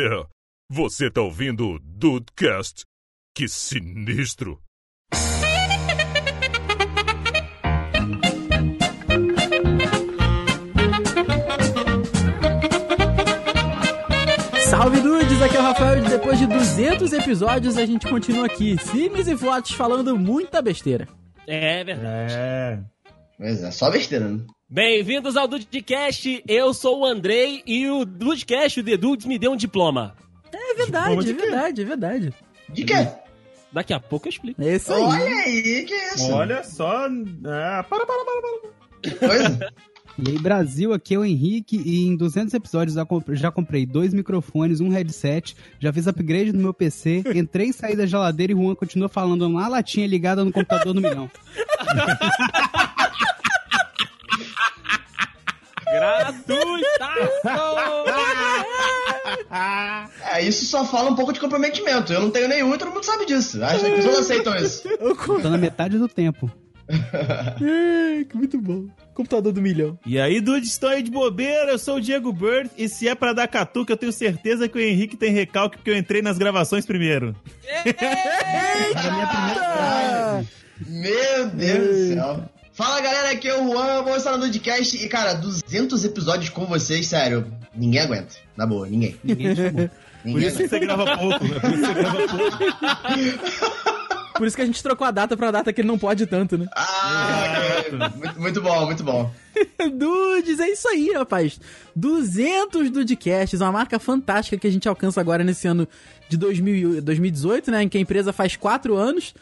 É, você tá ouvindo o Dudecast? Que sinistro! Salve dudes, aqui é o Rafael e depois de 200 episódios a gente continua aqui, firmes e fortes, falando muita besteira. É verdade. É. Pois é, só besteira, né? Bem-vindos ao Dudecast, eu sou o Andrei e o Dudecast, o The Dudes, me deu um diploma. É verdade, é verdade, é verdade. De quê? Daqui a pouco eu explico. É isso aí. Olha aí, que isso? Olha só. Ah, para, para, para, para. Que coisa. E aí, Brasil, aqui é o Henrique e em 200 episódios já comp- já comprei dois microfones, um headset, já fiz upgrade no meu PC, entrei e saí da geladeira e Juan continua falando na latinha ligada no computador do milhão. Gratuitaço! É, isso só fala um pouco de comprometimento. Eu não tenho nenhum e todo mundo sabe disso. Acho que as pessoas aceitam isso. Tô na metade do tempo. É, que muito bom. Computador do milhão. E aí, dude, estou aí de bobeira, eu sou o Diego Bird, e se é pra dar catuca, eu tenho certeza que o Henrique tem recalque porque eu entrei nas gravações primeiro. É a minha primeira frase. Meu Deus do céu. Fala galera, aqui é o Juan, vamos estar no Dudcast. E cara, 200 episódios com vocês, sério, ninguém aguenta. Na boa, ninguém. Ninguém chamou. Por Ninguém isso que aguenta. você grava pouco, né? Por isso que você grava pouco. Por isso que a gente trocou a data pra data que ele não pode tanto, né? Ah, muito, muito bom, muito bom. Dudes, é isso aí, rapaz. 200 Dudecasts, uma marca fantástica que a gente alcança agora nesse ano de 2000 2018, né? Em que a empresa faz 4 anos.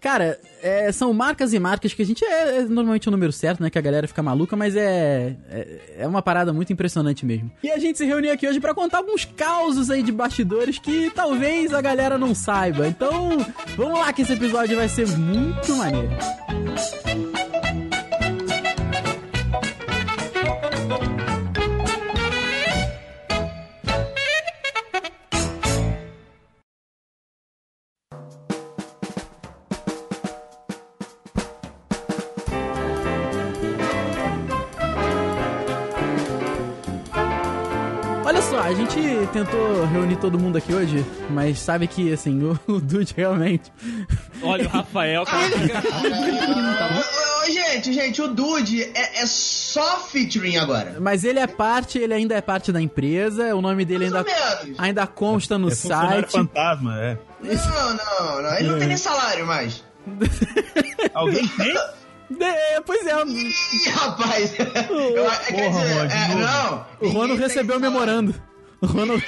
Cara, é, são marcas e marcas que a gente. É, é normalmente o número certo, né? Que a galera fica maluca, mas é, é. É uma parada muito impressionante mesmo. E a gente se reuniu aqui hoje pra contar alguns causos aí de bastidores que talvez a galera não saiba. Então, vamos lá que esse episódio vai ser muito maneiro. Tentou reunir todo mundo aqui hoje, mas sabe que, assim, o, o Dude realmente. Olha o Rafael, cara. Ô, gente, gente, o Dude é, é só featuring agora. Mas ele é parte, ele ainda é parte da empresa, o nome dele ainda, ainda consta no É funcionário site. fantasma, é. Não, não, não. Ele não tem nem salário mais. Alguém tem? É, pois é, Ih, rapaz. Eu, é, quer Porra, dizer, é, não. o tem recebeu o memorando. O Juan não,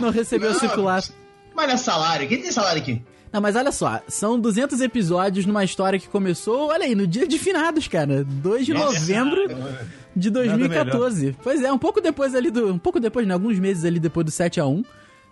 não recebeu o Não, circular. Mas não é salário. Quem tem salário aqui? Não, mas olha só, são 200 episódios numa história que começou, olha aí, no dia de finados, cara. 2 de Nossa. novembro de 2014. Pois é, um pouco depois ali do. Um pouco depois, né? Alguns meses ali depois do 7x1.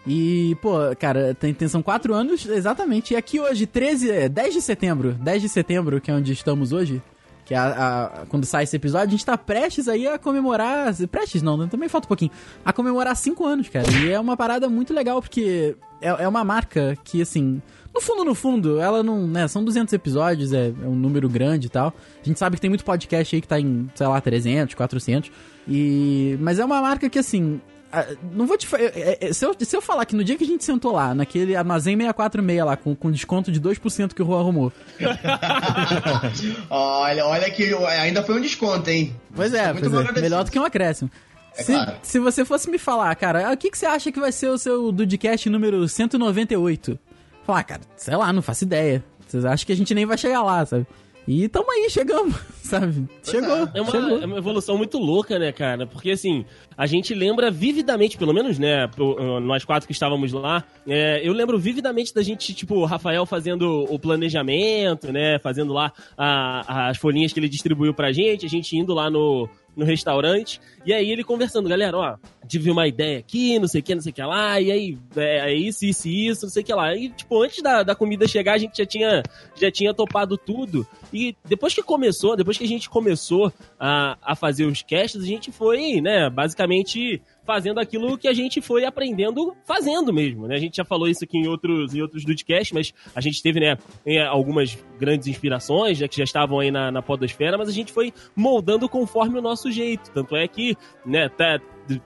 E, pô, cara, tem, tem, são quatro anos, exatamente. E aqui hoje, 13, é, 10 de setembro, 10 de setembro, que é onde estamos hoje, que é a, a- quando sai esse episódio, a gente tá prestes aí a comemorar. Prestes não, né? também falta um pouquinho. A comemorar cinco anos, cara. E é uma parada muito legal, porque é, é uma marca que, assim. No fundo, no fundo, ela não. né, são 200 episódios, é, é um número grande e tal. A gente sabe que tem muito podcast aí que tá em, sei lá, 300, 400. E. Mas é uma marca que, assim. Ah, Não vou te é, é, se, eu, se eu falar que no dia que a gente sentou lá, naquele armazém 646 lá, com, com desconto de 2% que o Juan arrumou. olha, olha que ainda foi um desconto, hein? Pois é, pois é. Melhor do que um acréscimo. É se, claro. se você fosse me falar, cara, ah, o que, que você acha que vai ser o seu Dudcast número 198? Falar, cara, sei lá, não faço ideia. Vocês acham que a gente nem vai chegar lá, sabe? E tamo aí, chegamos, sabe? Chegou, É uma, chegou. é uma evolução muito louca, né, cara? Porque, assim, a gente lembra vividamente, pelo menos, né, pro- nós quatro que estávamos lá, é, eu lembro vividamente da gente, tipo, o Rafael fazendo o planejamento, né, fazendo lá a- as folhinhas que ele distribuiu pra gente, a gente indo lá no, no restaurante, e aí ele conversando, galera, ó, tive uma ideia aqui, não sei o que, não sei o que lá, e aí, é, é isso, isso isso, não sei o que lá. E, tipo, antes da, da comida chegar, a gente já tinha, já tinha topado tudo. E depois que começou, depois que a gente começou a, a fazer os casts, a gente foi, né, basicamente fazendo aquilo que a gente foi aprendendo fazendo mesmo, né? A gente já falou isso aqui em outros, em outros Dudcast, mas a gente teve, né, em algumas grandes inspirações, né, que já estavam aí na, na podosfera, mas a gente foi moldando conforme o nosso jeito. Tanto é que, né, tá,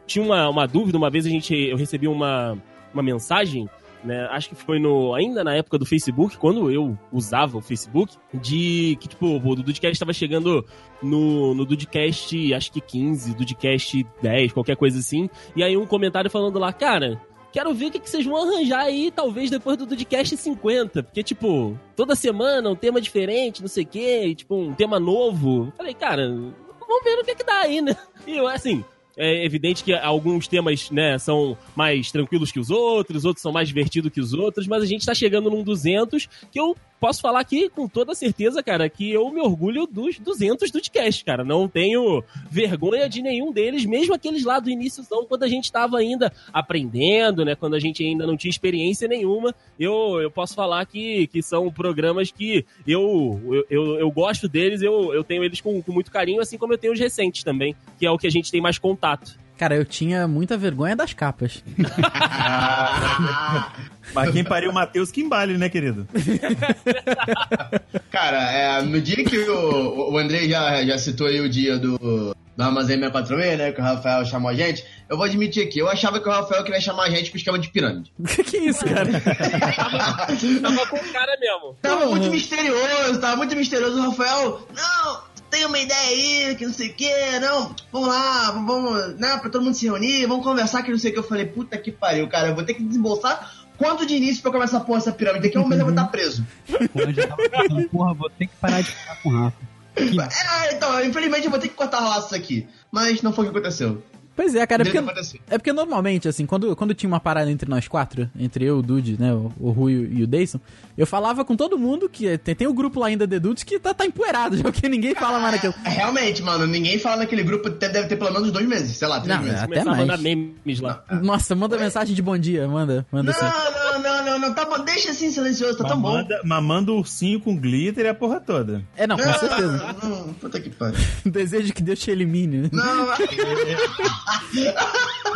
tinha uma, uma dúvida, uma vez a gente, eu recebi uma, uma mensagem né? Acho que foi no ainda na época do Facebook, quando eu usava o Facebook, de que, tipo, o Dudcast estava chegando no, no Dudcast, acho que 15, Dudcast 10, qualquer coisa assim. E aí um comentário falando lá, cara, quero ver o que, que vocês vão arranjar aí, talvez depois do Dudcast 50. Porque, tipo, toda semana um tema diferente, não sei o quê, tipo, um tema novo. Falei, cara, vamos ver o que, que dá aí, né? E eu, assim, é evidente que alguns temas, né, são mais tranquilos que os outros, outros são mais divertidos que os outros, mas a gente tá chegando num 200 que eu posso falar aqui com toda certeza, cara, que eu me orgulho dos 200 do podcast, cara. Não tenho vergonha de nenhum deles, mesmo aqueles lá do início, quando a gente tava ainda aprendendo, né? Quando a gente ainda não tinha experiência nenhuma. Eu, eu posso falar que, que são programas que eu, eu, eu, eu gosto deles, eu, eu tenho eles com, com muito carinho, assim como eu tenho os recentes também, que é o que a gente tem mais contato. Cara, eu tinha muita vergonha das capas. Mas quem pariu o Matheus que embale, né, querido? Cara, é, no dia que o, o Andrei já, já citou aí o dia do, do Armazém 646, né, que o Rafael chamou a gente, eu vou admitir aqui, eu achava que o Rafael queria chamar a gente pro esquema de pirâmide. que isso, cara? Tava com cara mesmo. Tava muito misterioso, tava muito misterioso. O Rafael, não, tem uma ideia aí, que não sei o que, não, vamos lá, vamos, né, pra todo mundo se reunir, vamos conversar, que não sei o que. Eu falei, puta que pariu, cara, eu vou ter que desembolsar quanto de início pra eu começar a pôr essa pirâmide? Daqui a um mês eu vou estar preso. Eu tava pensando, porra, vou ter que parar de ficar com o Rafa. Que- É, então, infelizmente eu vou ter que cortar laços aqui. Mas não foi o que aconteceu. Pois é, cara, é porque, é porque normalmente, assim, quando, quando tinha uma parada entre nós quatro, entre eu, o Dude, né, o, o Rui e o Dayson, eu falava com todo mundo que tem, tem o grupo lá ainda de Dudes que tá, tá empoeirado, já porque ninguém fala mais naquilo. É, Realmente, mano, ninguém fala naquele grupo, deve ter pelo menos dois meses, sei lá, três Não, meses. Até mais. mandar memes lá. Nossa, manda mensagem de bom dia, manda, manda assim. Não, não, não, não, não, tá bom, deixa assim silencioso, tá tão bom. Mamanda, mamando ursinho com glitter e a porra toda. É, não, com Não, certeza. Não, puta que pariu. Desejo que Deus te elimine. né? Não,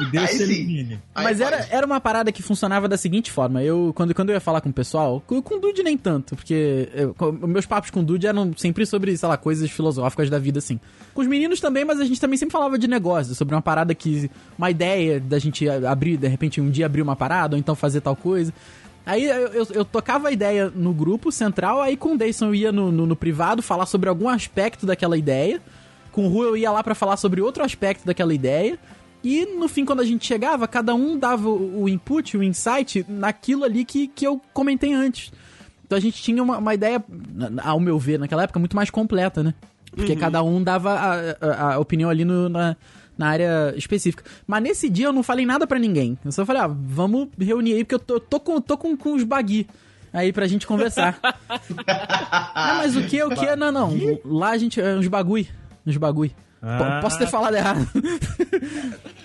E Deus Aí se sim. elimine. aí Mas pode. era, era uma parada que funcionava da seguinte forma. Eu, quando, quando eu ia falar com o pessoal, com, com o Dude nem tanto, porque eu- com- meus papos com o Dude eram sempre sobre, sei lá, coisas filosóficas da vida, assim. Com os meninos também, mas a gente também sempre falava de negócio, sobre uma parada que. Uma ideia da gente abrir, de repente, um dia abrir uma parada, ou então fazer tal coisa. Aí eu, eu, eu tocava a ideia no grupo central, aí com o Dayson eu ia no, no, no privado falar sobre algum aspecto daquela ideia. Com o Ru eu ia lá pra falar sobre outro aspecto daquela ideia. E no fim, quando a gente chegava, cada um dava o o input, o insight naquilo ali que, que eu comentei antes. Então a gente tinha uma, uma ideia, ao meu ver, naquela época, muito mais completa, né? Porque cada um dava a, a- a opinião ali no- na, na área específica. Mas nesse dia eu não falei nada pra ninguém. Eu só falei, ah, vamos reunir aí, porque eu tô, tô com, tô com, com os bagui aí pra gente conversar. ah, mas o que, o que? Não, não. Lá a gente, é uns bagui. Uns bagui. Ah. Posso ter falado errado.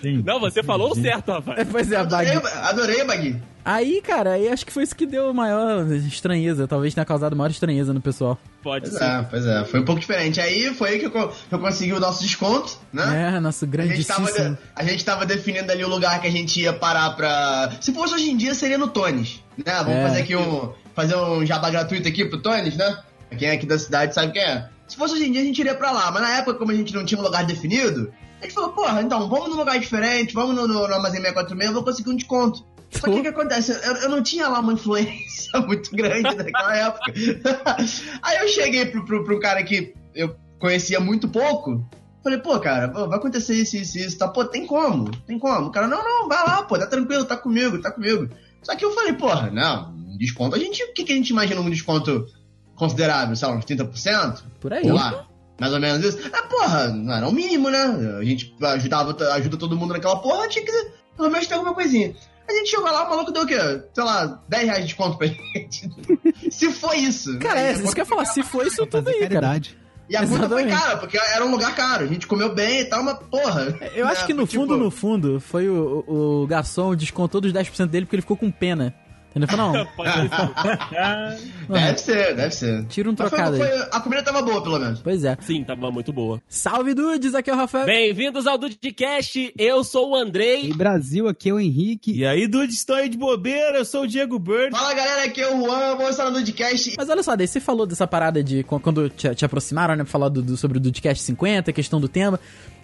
Sim. Não, você falou o certo, rapaz. pois é, Adorei, bagui. adorei, Bagui. Aí, cara, aí acho que foi isso que deu maior estranheza. Talvez tenha causado maior estranheza no pessoal. Pode Pois ser. é, pois é, foi um pouco diferente. Aí foi aí que eu, que eu consegui o nosso desconto, né? É, nosso A gente, tava grandíssimo. de- a gente tava definindo ali o lugar que a gente ia parar pra. Se fosse hoje em dia, seria no Tones. Né? Vamos É. fazer aqui um. Fazer um jabá gratuito aqui pro Tones, né? Quem é aqui da cidade sabe quem é. Se fosse hoje em dia, a gente iria pra lá. Mas na época, como a gente não tinha um lugar definido, a gente falou, porra, então, vamos num lugar diferente, vamos no, no, no Armazém 646, eu vou conseguir um desconto. Só que o que acontece? Eu, eu não tinha lá uma influência muito grande naquela época. Aí eu cheguei pro, pro, pro cara que eu conhecia muito pouco. Falei, pô, cara, vai acontecer isso, isso, isso, tá? Pô, tem como? Tem como? O cara, não, não, vai lá, pô, tá tranquilo, tá comigo, tá comigo. Só que eu falei, porra, não, um desconto, a gente, o que, que a gente imagina um desconto considerável? Sei lá, uns 30%? Por aí. Sei lá, mais ou menos isso. Ah, porra, não era o mínimo, né? A gente ajudava, ajuda todo mundo naquela porra, tinha que pelo menos ter alguma coisinha. A gente chegou lá, o maluco deu o quê? Sei lá, 10 reais de desconto pra gente. Se foi isso. Cara, né? é, isso que eu ia falar. Se foi isso tudo aí, cara. caridade. E a conta foi cara, porque era um lugar caro. A gente comeu bem e tal, mas porra. Eu acho né, que no foi fundo, tipo- no fundo, foi o, o, o garçom descontou dos 10% dele porque ele ficou com pena. Entendeu? Falou, não, Pode ser. Deve ser, deve ser. Tira um foi- trocado aí. foi- A comida tava boa, pelo menos. Pois é. Sim, tava muito boa. Salve, Dudes! Aqui é o Rafael. Bem-vindos ao Dudcast, eu sou o Andrei. E Brasil, aqui é o Henrique. E aí, Dude, estou aí de bobeira, eu sou o Diego Bird. Fala galera, aqui é o Juan, vamos estar no podcast. Mas olha só, daí você falou dessa parada de qu- quando te, te aproximaram, né, pra falar do, do- sobre o Dudcast 50, a questão do tema.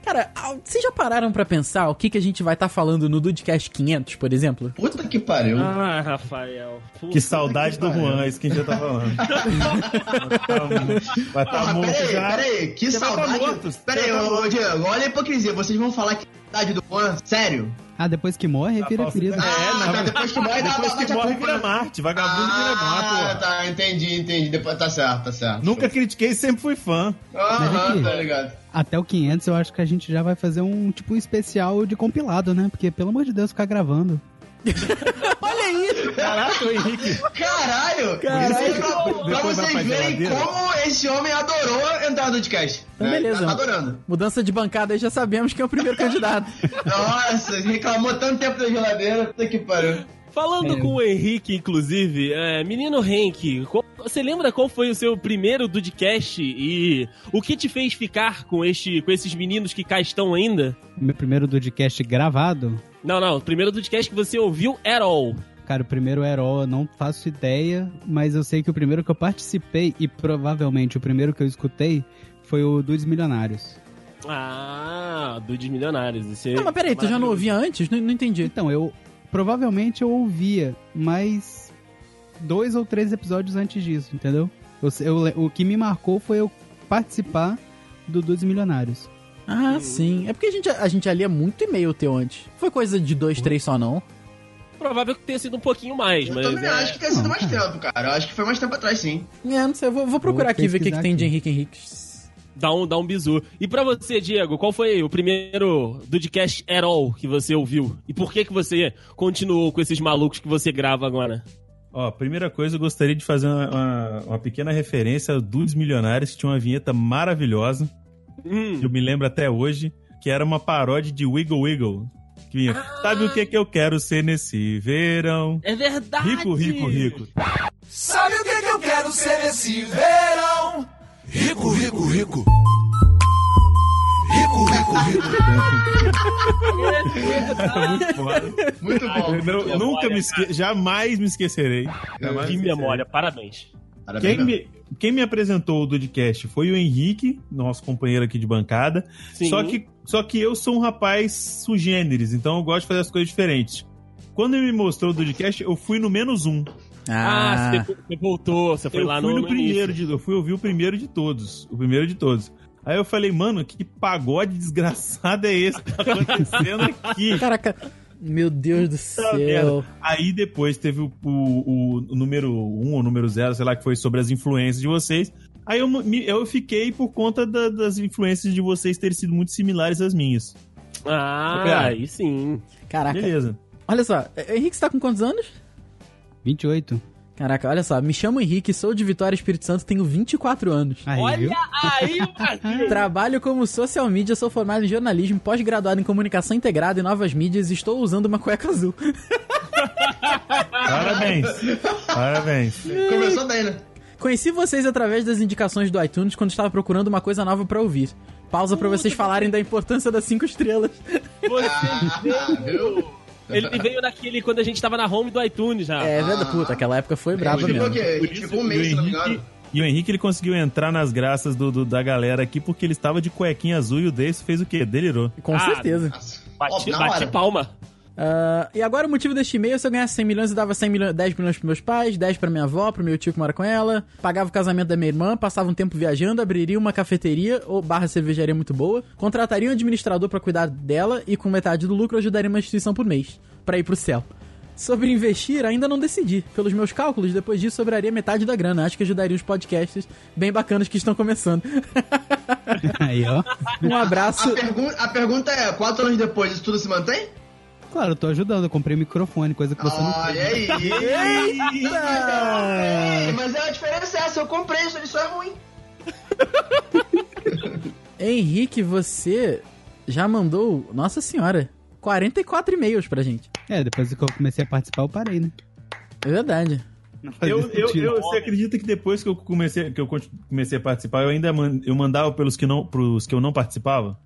Cara, ah, vocês já pararam pra pensar o que, que a gente vai estar falando no Dudecast 500, por exemplo? Puta que pariu. Ah, Rafael. Puta. Que saudade do que pariu. Juan, é isso que a gente já tá falando. Vai estar Porra, morto peraí, já. peraí, que Você tá saudade. morto, Peraí, tá ô, ô, Diego, olha a hipocrisia. Vocês vão falar que saudade do Juan? Sério? Ah, depois que morre, vira falsa querido. ideia. É, Ah, não. tá, depois que morre, Depois que morre, vira? Marte. Vagabundo vira Marte, Ah, tá, entendi, entendi. Depois, tá certo, tá certo. Nunca critiquei, sempre fui fã. Aham, aqui. tá ligado. Até o 500 eu acho que a gente já vai fazer um tipo um especial de compilado, né? Porque, pelo amor de Deus, ficar gravando. Olha aí! Caraca, o Henrique. Caralho! Caralho. Isso aí pra, pra vocês verem geladeira. como esse homem adorou entrar no podcast. Então, né? beleza. Tá adorando. Mudança de bancada aí já sabemos quem é o primeiro candidato. Nossa, reclamou tanto tempo da geladeira. Puta que pariu. Falando É. com o Henrique, inclusive, é, menino Henk, qual- você lembra qual foi o seu primeiro Dudcast e o que te fez ficar com, este, com esses meninos que cá estão ainda? Meu primeiro podcast gravado. Não, não, o primeiro Dudcast que você ouviu at all. Cara, o primeiro Heró, eu não faço ideia, mas eu sei que o primeiro que eu participei e provavelmente o primeiro que eu escutei foi o Dudes Milionários. Ah, Dudes Milionários. Esse Não, mas peraí, tu já não ouvia antes? Não, não entendi. Então, eu provavelmente eu ouvia, mas dois ou três episódios antes disso, entendeu? Eu- eu- o que me marcou foi eu participar do Dudes Milionários. Ah, sim. É porque a gente, a gente ali é muito e-mail teu antes. Foi coisa de dois, três só, não? Provável que tenha sido um pouquinho mais, Eu mas. também é, acho que tenha sido mais tempo, cara. Eu acho que foi mais tempo atrás, sim. É, não sei. Eu vou, vou procurar Vou aqui ver o que, que tem de. Henrique Henrique. dá, um, dá um bizu. E pra você, Diego, qual foi o primeiro Dudcast at all que você ouviu? E por que, que você continuou com esses malucos que você grava agora? Ó, primeira coisa, eu gostaria de fazer uma, uma- uma pequena referência a Dudes Milionários, que tinha uma vinheta maravilhosa, Hum. que eu me lembro até hoje, que era uma paródia de Wiggle Wiggle. Que vinha, sabe o que, que eu quero ser nesse verão? É verdade! Rico, rico, rico. Sabe o que, que eu quero ser nesse verão? Rico, rico, rico. Rico, rico, rico. Muito foda. Muito bom. Eu não- memória, nunca me esque... Jamais me esquecerei. Jamais Que me memória, parabéns. Parabéns, Quem me, quem me apresentou o Dudcast foi o Henrique, nosso companheiro aqui de bancada. Sim. Só que, só que eu sou um rapaz sugêneres, então eu gosto de fazer as coisas diferentes. Quando ele me mostrou o Dudcast, eu fui no menos um. Ah, você, você voltou, você foi eu lá fui no, no, primeiro, início. de, eu fui ouvir o primeiro de todos. O primeiro de todos. Aí eu falei, mano, que pagode desgraçado é esse que tá acontecendo aqui? Caraca. Meu Deus do céu. merda. Aí depois teve o, o- o número 1 ou número 0, sei lá, que foi sobre as influências de vocês. Aí eu, me- eu fiquei por conta da- das influências de vocês terem sido muito similares às minhas. Ah, aí sim. Caraca. Beleza. Olha só, Henrique, você tá com quantos anos? 28. Caraca, olha só, me chamo Henrique, sou de Vitória Espírito Santo, tenho 24 anos. Aí, viu? aí, Brasil! Trabalho como social media, sou formado em jornalismo, pós-graduado em comunicação integrada e novas mídias e estou usando uma cueca azul. Parabéns. Parabéns. Começou bem, né? Conheci vocês através das indicações do iTunes quando estava procurando uma coisa nova pra ouvir. Pausa pra vocês falarem da importância das cinco estrelas. Você veio. Ele veio naquele quando a gente tava na home do iTunes já. É verdade, puta, aquela época foi brava Tipo o mesmo. Por Tipo isso, um mês, e me Henrique- engano. E o Henrique ele conseguiu entrar nas graças do, do- da galera aqui porque ele estava de cuequinha azul e o Dace fez o quê? Delirou. Com Ah, certeza. Nossa. Bati, Ó, hora. palma. Ah, e agora o motivo deste e-mail, se eu ganhasse 100 milhões, eu dava 100 milhões, 10 milhões pros meus pais, 10 pra minha avó, pro meu tio que mora com ela, pagava o casamento da minha irmã, passava um tempo viajando, abriria uma cafeteria ou barra cervejaria muito boa, contrataria um administrador pra cuidar dela e com metade do lucro ajudaria uma instituição por mês, pra ir pro céu. Sobre investir, ainda não decidi. Pelos meus cálculos, depois disso sobraria metade da grana. Acho que ajudaria os podcasts bem bacanas que estão começando. Aí, ó. um A, abraço. pergun a pergunta é, quatro anos depois, isso tudo se mantém? Claro, eu tô ajudando. Eu comprei microfone, coisa que você não Olha aí. Ei, Mas a diferença é essa, eu comprei, isso isso é ruim. Henrique, você já mandou, nossa senhora, 44 e-mails pra gente. É, depois que eu comecei a participar, eu parei, né? É verdade. Eu, eu, eu- você acredita que depois que eu comecei, que eu comecei a participar, eu ainda man- eu mandava pelos que não, pros que eu não participava?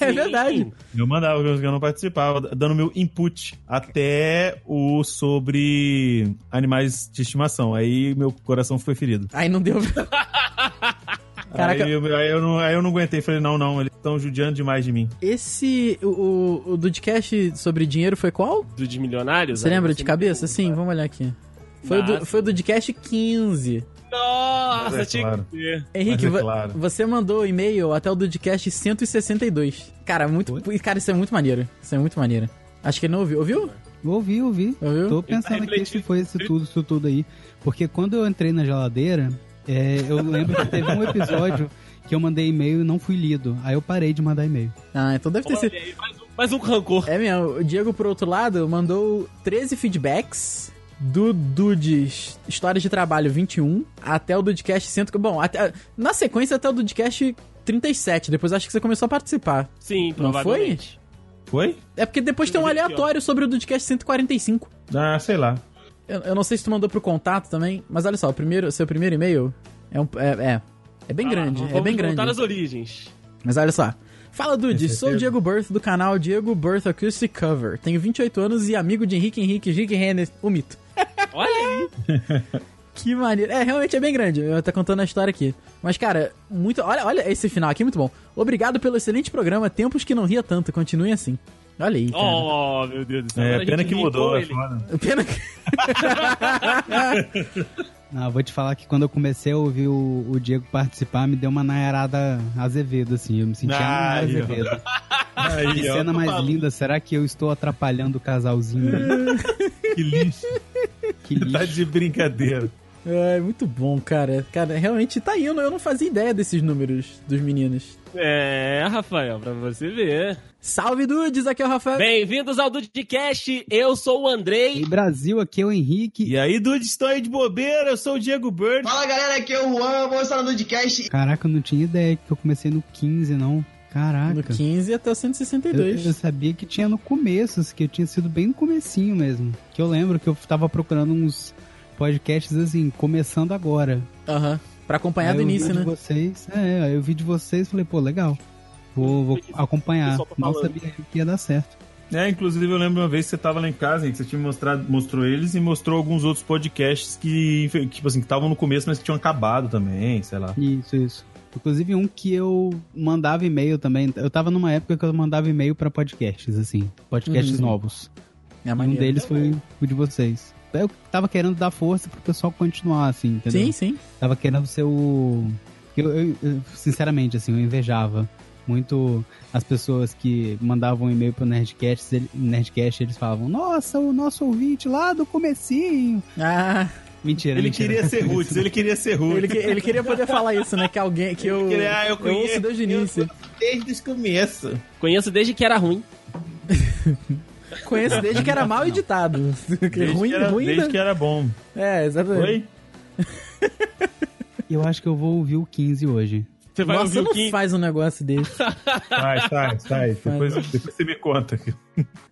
É verdade. Eu mandava que eu não participava, dando meu input até o sobre animais de estimação. Aí meu coração foi ferido. Aí não deu. Caraca. Aí, eu, aí eu não, aí eu não aguentei, falei, não, não, eles estão judiando demais de mim. Esse, o, o, o Dudcast sobre dinheiro foi qual? Do de milionários? Você lembra de me cabeça? Sim, vamos olhar aqui. Foi o do, foi o Dudcast 15. Nossa, é tinha claro. que ter. Henrique, é claro. você mandou e-mail até o Dudcast 162. Cara, muito, cara, isso é muito maneiro. Isso é muito maneiro. Acho que ele não ouviu. Ouviu? Ouvi, ouvi. Ouviu? Tô pensando aqui se foi isso tudo, isso tudo aí. Porque quando eu entrei na geladeira, é, eu lembro que teve um episódio que eu mandei e-mail e não fui lido. Aí eu parei de mandar e-mail. Ah, então deve ter sido. mais um, mais um rancor. É mesmo, o Diego, por outro lado, mandou 13 feedbacks do Dudes Histórias de Trabalho 21 até o Dudecast 100. Bom, até, na sequência até o Dudecast 37. Depois acho que você começou a participar. Sim, Não foi? provavelmente. Foi? É porque depois tem um aleatório sobre o Dudecast 145. Ah, sei lá. Eu, eu não sei se tu mandou pro contato também, mas olha só, o primeiro, seu primeiro e-mail é um. É, é, é bem Ah, grande, é bem grande. voltar nas origens. Mas olha só. Fala, Dude, sou o. Diego Birth do canal Diego Birth Acoustic Cover. Tenho 28 anos e amigo de Henrique Henrique, Henrique Renner, o mito. Olha aí. Que maneiro. É, realmente é bem grande. Eu tô contando a história aqui. Mas, cara, muito. Olha, olha esse final aqui, muito bom. Obrigado pelo excelente programa. Tempos que não ria tanto. Continuem assim. Olha aí, cara. Oh, meu Deus do céu. É, pena que mudou, ele. Pena que. Ah, vou te falar que quando eu comecei a ouvir o, o Diego participar, me deu uma Nayarada Azevedo, assim. Eu me senti a Ah. Azevedo. Aí, Que cena tô mais falando. linda. Será que eu estou atrapalhando o casalzinho? aí? Que lixo. Que tá lixo. de brincadeira. É, muito bom, cara. Cara, realmente tá indo. Eu não fazia ideia desses números dos meninos. É, Rafael, pra você ver. Salve, Dudes! Aqui é o Rafael. Bem-vindos ao Dudcast. Eu sou o Andrei. E Brasil, aqui é o Henrique. E aí, Dude, estou aí de bobeira, eu sou o Diego Bird. Fala galera, aqui é o Juan, vamos estar no Dudcast. Caraca, eu não tinha ideia que eu comecei no 15, não. Caraca. No 15 até o Eu, 162. eu sabia que tinha no começo, assim, que tinha sido bem no comecinho mesmo. Que eu lembro que eu tava procurando uns podcasts assim, começando agora. Aham. Pra acompanhar Aí do eu vi início, de né? vocês, é, aí eu vi de vocês e falei, pô, legal. Vou, vou acompanhar. tá Não sabia que ia dar certo. É, inclusive eu lembro uma vez que você tava lá em casa, hein, que você tinha mostrado, mostrou eles e mostrou alguns outros podcasts que, que, tipo assim, que estavam no começo, mas que tinham acabado também, sei lá. Isso, isso. Inclusive um que eu mandava e-mail também. Eu tava numa época que eu mandava e-mail pra podcasts, assim. Podcasts Uhum. novos. É um deles foi o de vocês. Eu tava querendo dar força pro pessoal continuar, assim, entendeu? Sim, sim. Tava querendo ser o. Eu, eu- eu, sinceramente, assim, eu invejava muito as pessoas que mandavam um e-mail pro Nerdcast, ele- Nerdcast eles falavam, nossa, o nosso ouvinte lá do comecinho. Ah, Mentira, Ele mentira. queria ser Roots, ele queria ser Roots. ele, que- ele queria poder falar isso, né? Que alguém. Que eu. queria- ah, eu eu conheço, ouço desde o eu- início. Desde o começo. Conheço desde que era ruim. Conheço desde que era mal editado. Desde, ruim, que, era, ruim. desde né? que era bom. É, exatamente. Foi? Eu acho que eu vou ouvir o 15 hoje. Você vai Nossa, ouvir não o Kim. faz um negócio desse. Sai, sai, sai. Depois, depois você me conta.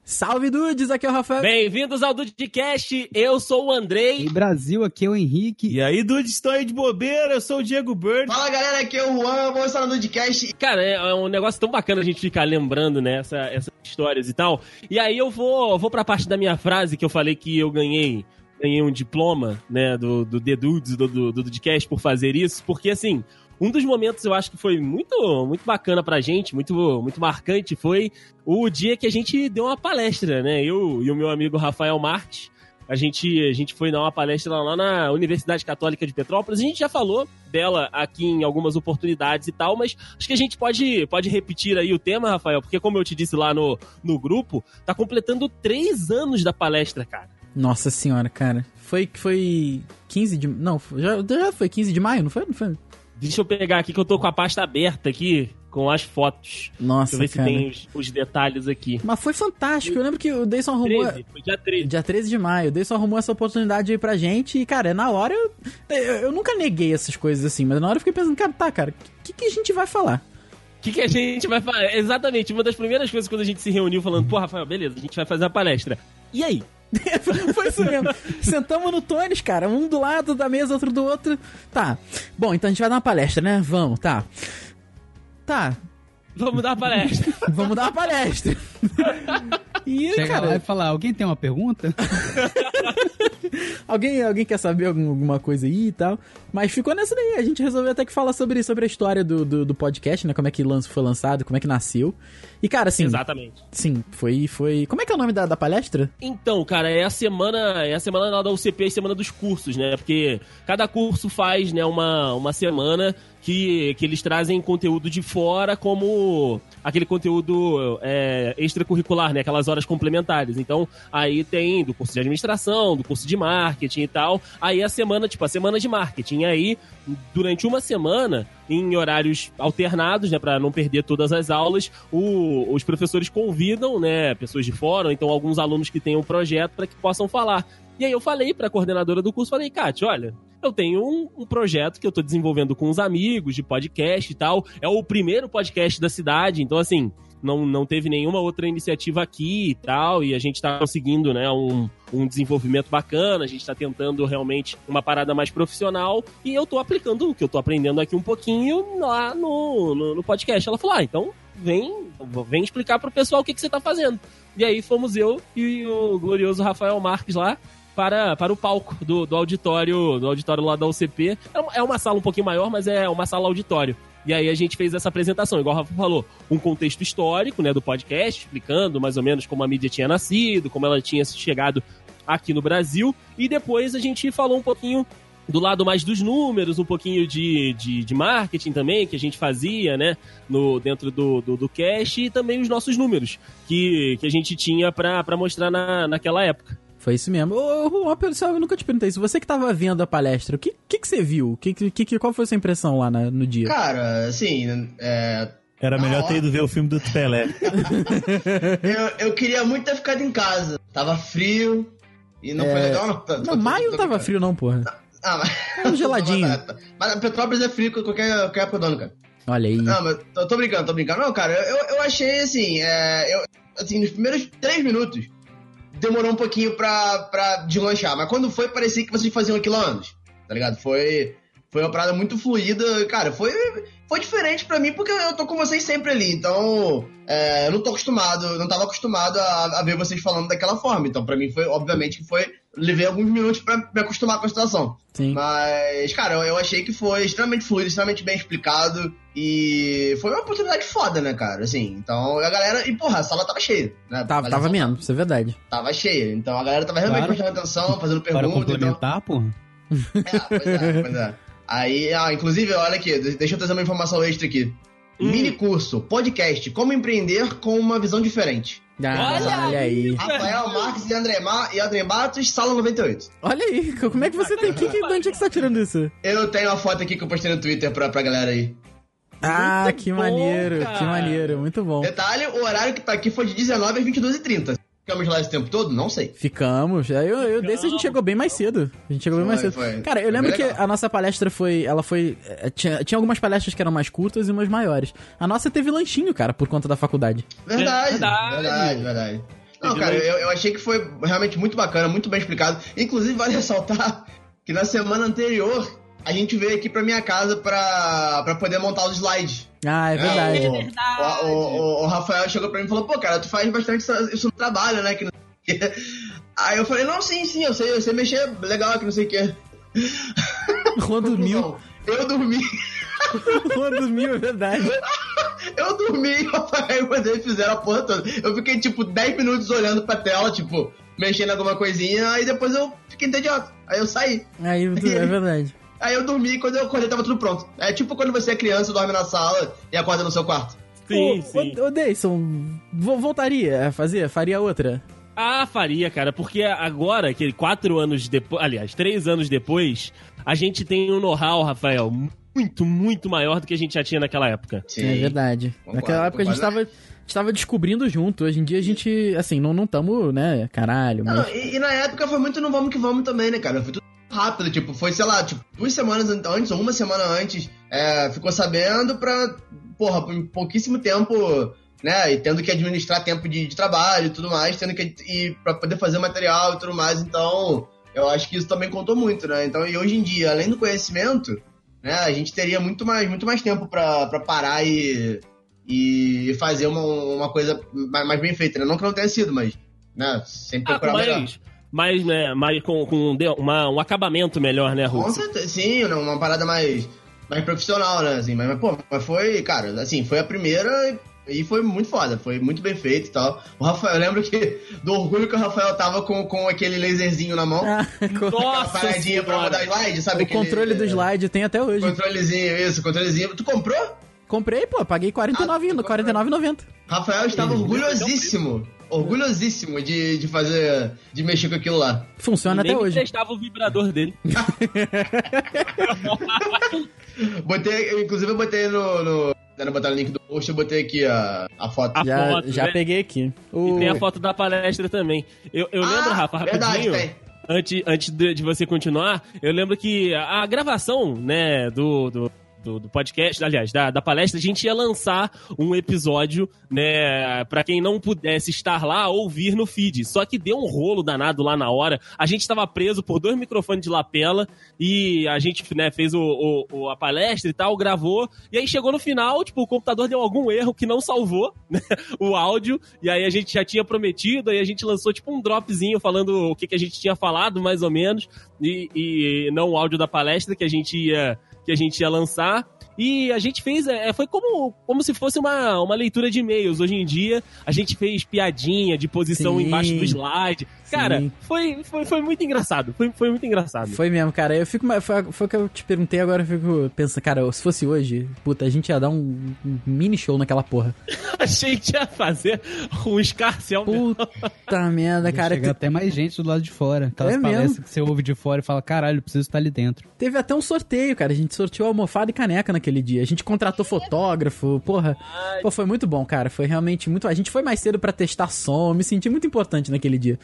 Salve, Dudes! Aqui é o Rafael. Bem-vindos ao Dudcast. Eu sou o Andrei. E Brasil, aqui é o Henrique. E aí, Dude, estou aí de bobeira, eu sou o Diego Bird. Fala galera, aqui é o Juan, vamos estar no Dudcast. Cara, é é um negócio tão bacana a gente ficar lembrando, né, essa- essas histórias e tal. E aí eu vou, vou pra parte da minha frase que eu falei que eu ganhei, ganhei um diploma, né, do, do The Dudes, do, do, do Dudcast por fazer isso, porque assim, um dos momentos eu acho que foi muito, muito bacana pra gente, muito, muito marcante, foi o dia que a gente deu uma palestra, né, eu e o meu amigo Rafael Marques, a gente, a gente foi dar uma palestra lá na Universidade Católica de Petrópolis. A gente já falou dela aqui em algumas oportunidades e tal, mas acho que a gente pode, pode repetir aí o tema, Rafael, porque como eu te disse lá no, no grupo, tá completando três anos da palestra, cara. Nossa senhora, cara. Foi foi 15 de. Não, já, já foi 15 de maio, não foi? Não foi? Deixa eu pegar aqui que eu tô com a pasta aberta aqui com as fotos. Deixa Nossa, eu ver se cara. tem os, os detalhes aqui. Mas foi fantástico. Eu lembro que o Dayson arrumou. 13, foi dia 13. Dia 13 de maio, o Dayson arrumou essa oportunidade aí pra gente e, cara, na hora eu, eu, eu nunca neguei essas coisas assim, mas na hora eu fiquei pensando, cara, tá, cara, o que, que a gente vai falar? O que, que a gente vai fazer? Exatamente, uma das primeiras coisas quando a gente se reuniu falando, pô, Rafael, beleza, a gente vai fazer a palestra. E aí? Foi isso mesmo. Sentamos no Tones, cara, um do lado da mesa, outro do outro. Tá. Bom, então a gente vai dar uma palestra, né? Vamos, tá. Tá, Vamos dar a palestra. vamos dar uma palestra. E, Chega lá e cara, falar, alguém tem uma pergunta? alguém, alguém quer saber algum- alguma coisa aí e tal. Mas ficou nessa daí. A gente resolveu até que falar sobre, sobre a história do, do, do podcast, né? Como é que lan- foi lançado, como é que nasceu. E, cara, assim, Exatamente. sim, foi, foi. Como é que é o nome da, da palestra? Então, cara, é a semana, é a semana da UCP, a semana dos cursos, né? Porque cada curso faz, né, uma, uma semana que, que eles trazem conteúdo de fora como aquele conteúdo é, extracurricular, né? Aquelas horas complementares. Então, aí tem do curso de administração, do curso de marketing e tal. Aí a semana, tipo, a semana de marketing. Aí, durante uma semana, em horários alternados, né, para não perder todas as aulas, o- os professores convidam, né, pessoas de fora, ou então alguns alunos que tenham um projeto para que possam falar. E aí eu falei para a coordenadora do curso, falei, Kátia, olha, eu tenho um, um projeto que eu tô desenvolvendo com uns amigos de podcast e tal. É o primeiro podcast da cidade, então assim, não, não teve nenhuma outra iniciativa aqui e tal, e a gente tá conseguindo, né, um, um desenvolvimento bacana, a gente tá tentando realmente uma parada mais profissional, e eu tô aplicando o que eu tô aprendendo aqui um pouquinho lá no, no, no podcast. Ela falou, ah, então vem, vem explicar pro pessoal o que, que você tá fazendo. E aí fomos eu e o glorioso Rafael Marques lá, para, para o palco do, do auditório, do auditório lá da UCP. É é uma sala um pouquinho maior, mas é uma sala auditório. E aí a gente fez essa apresentação, igual o Rafa falou, um contexto histórico, né, do podcast, explicando mais ou menos como a mídia tinha nascido, como ela tinha chegado aqui no Brasil, e depois a gente falou um pouquinho do lado mais dos números, um pouquinho de, de, de marketing também, que a gente fazia, né, no, dentro do, do, do cash, e também os nossos números, que, que a gente tinha pra mostrar na, naquela época. Foi isso mesmo. Ô, ô, Juan, pessoal, eu nunca te perguntei isso. Você que tava vendo a palestra, o que, que, que você viu? Que, que, que- qual foi a sua impressão lá na- no dia? Cara, assim, é, Era Na melhor hora. ter ido ver o filme do Pelé. eu, eu queria muito ter ficado em casa. Tava frio e não foi legal, não. Tô- Não, maio tô não tava brincando. frio, não, porra. Ah, mas... Tava geladinho. Mas Petrópolis é frio qualquer, qualquer época do ano, cara. Olha aí. Não, mas tô, tô brincando, tô brincando. Não, cara, eu, eu achei assim, é, eu, assim, nos primeiros três minutos demorou um pouquinho pra, pra deslanchar, mas quando foi, parecia que vocês faziam aquilo há anos, tá ligado? Foi, foi uma parada muito fluida, cara, foi, foi diferente pra mim porque eu tô com vocês sempre ali, então é, eu não tô acostumado, não tava acostumado a, a ver vocês falando daquela forma, então pra mim foi, obviamente que foi, levei alguns minutos pra me acostumar com a situação. Sim. Mas, cara, eu, eu achei que foi extremamente fluido, extremamente bem explicado. E foi uma oportunidade foda, né, cara? Assim, então a galera. E, porra, a sala tava cheia, né? Tava, tava mesmo, isso é verdade. Tava cheia. Então a galera tava realmente Claro. prestando atenção, fazendo Para perguntas. Então... complementar, porra. É, pois é, pois é. Aí, ah, inclusive, olha aqui, de- deixa eu trazer uma informação extra aqui. Hum. Mini curso, podcast, como empreender com uma visão diferente. Ah, Olha olha aí. Rafael Marques e André, Ma e André Matos, sala 98. Olha aí, como é que você tem. Que, que, de onde é que você tá tirando isso? Eu tenho uma foto aqui que eu postei no Twitter pra, pra galera aí. Ah, Muito que bom, maneiro, cara. que maneiro, muito bom. Detalhe, o horário que tá aqui foi de 19 às 22h30. Ficamos lá esse tempo todo? Não sei. Ficamos. Aí Eu, eu desse a gente chegou bem mais cedo. A gente chegou bem mais Foi, cedo. foi. Cara, eu Foi lembro que legal. a nossa palestra foi. Ela foi. eh, Tinha, tinha algumas palestras que eram mais curtas e umas maiores. A nossa teve lanchinho, cara, por conta da faculdade. Verdade, Verdade. verdade, verdade. Não, cara, eu, eu achei que foi realmente muito bacana, muito bem explicado. Inclusive, vale ressaltar que na semana anterior a gente veio aqui pra minha casa pra, pra poder montar os slides. Ah, é É, verdade. o, o, o- o Rafael chegou pra mim e falou, pô, cara, tu faz bastante isso- no trabalho, né? Que não sei o quê. Aí eu falei, não, sim, sim, eu sei, eu sei mexer legal que não sei o quê. Juan dormiu. Eu dormi, Juan dormiu, é verdade. eu dormi e o Rafael e o André fizeram a porra toda. Eu fiquei, tipo, 10 minutos olhando pra tela, tipo, mexendo em alguma coisinha, aí depois eu fiquei entediado. Aí eu saí. Aí, é verdade. Aí eu dormi e quando eu acordei tava tudo pronto. É tipo quando você é criança, dorme na sala e acorda no seu quarto. Sim, Ô, sim. Deison, vo- voltaria a fazer? Faria outra? Ah, faria, cara, porque agora, que quatro anos depois, aliás, três anos depois, a gente tem um know-how, Rafael, muito, muito maior do que a gente já tinha naquela época. É verdade. Concordo, Naquela época a gente concordo. tava, a gente tava descobrindo junto. Hoje em dia a gente, assim, não, não tamo, né, caralho, mas... Não, e, e na época foi muito no vamos que vamos também, né, cara? Foi tudo rápido, tipo, foi, sei lá, tipo, duas semanas an- antes, ou uma semana antes, é, ficou sabendo pra, porra, em pouquíssimo tempo, né, e tendo que administrar tempo de, de trabalho e tudo mais, tendo que ir pra poder fazer material e tudo mais, então, eu acho que isso também contou muito, né? Então, e hoje em dia, além do conhecimento, né, a gente teria muito mais, muito mais tempo pra, pra parar e, e fazer uma, uma coisa mais, mais bem feita, né? Não que não tenha sido, mas, né, sempre Ah, procurar melhor. Mas, mais, né, mais com, com uma- um acabamento melhor, né, Com Hulk? certeza, sim, né, uma parada mais, mais profissional, né? Assim, mas, mas, pô, mas foi, cara, assim, foi a primeira e foi muito foda, foi muito bem feito e tal. O Rafael, eu lembro que do orgulho que o Rafael tava com, com aquele laserzinho na mão, Ah, aquela Nossa paradinha pra mudar slide, sabe? o controle do slide tem até hoje. Controlezinho, isso, controlezinho. Tu comprou? Comprei, pô, paguei Ah, tu 49,90. comprou. 49,90. Rafael estava orgulhosíssimo, orgulhosíssimo de, de fazer, de mexer com aquilo lá. Funciona até hoje. testava o vibrador dele. Botei, inclusive eu botei no, no Quero botar o link do post, eu botei aqui a, a foto. A Já, foto, já né? peguei aqui. E O... tem a foto da palestra também. Eu, eu lembro, Ah, Rafa, verdade, rapidinho. tem. Antes, antes de, de você continuar, eu lembro que a, a gravação, né, do, do, do, do podcast, aliás, da, da palestra, a gente ia lançar um episódio, né, pra quem não pudesse estar lá, ouvir no feed. Só que deu um rolo danado lá na hora. A gente tava preso por dois microfones de lapela e a gente, né, fez o- o- a palestra e tal, gravou. E aí chegou no final, tipo, o computador deu algum erro que não salvou né, o áudio. E aí a gente já tinha prometido, aí a gente lançou tipo um dropzinho falando o que, que a gente tinha falado, mais ou menos, e, e não o áudio da palestra que a gente ia, que a gente ia lançar. E a gente fez, é, foi como, como se fosse uma, uma leitura de e-mails. Hoje em dia, a gente fez piadinha de posição Sim. embaixo do slide. Cara, Sim. foi, foi, foi muito engraçado. Foi, foi muito engraçado. Foi mesmo, cara. Eu fico. Foi, foi o que eu te perguntei agora. Eu fico pensando, cara, se fosse hoje, puta, a gente ia dar um, um mini show naquela porra. A gente ia fazer um escarcel. Puta merda, cara. Chega até mais gente do lado de fora. Aquelas É palestras mesmo? que você ouve de fora e fala, caralho, eu preciso estar ali dentro. Teve até um sorteio, cara. A gente sorteou almofada e caneca naquele dia. A gente contratou fotógrafo, porra. Pô, foi muito bom, cara. Foi realmente muito. A gente foi mais cedo pra testar som. Eu me senti muito importante naquele dia.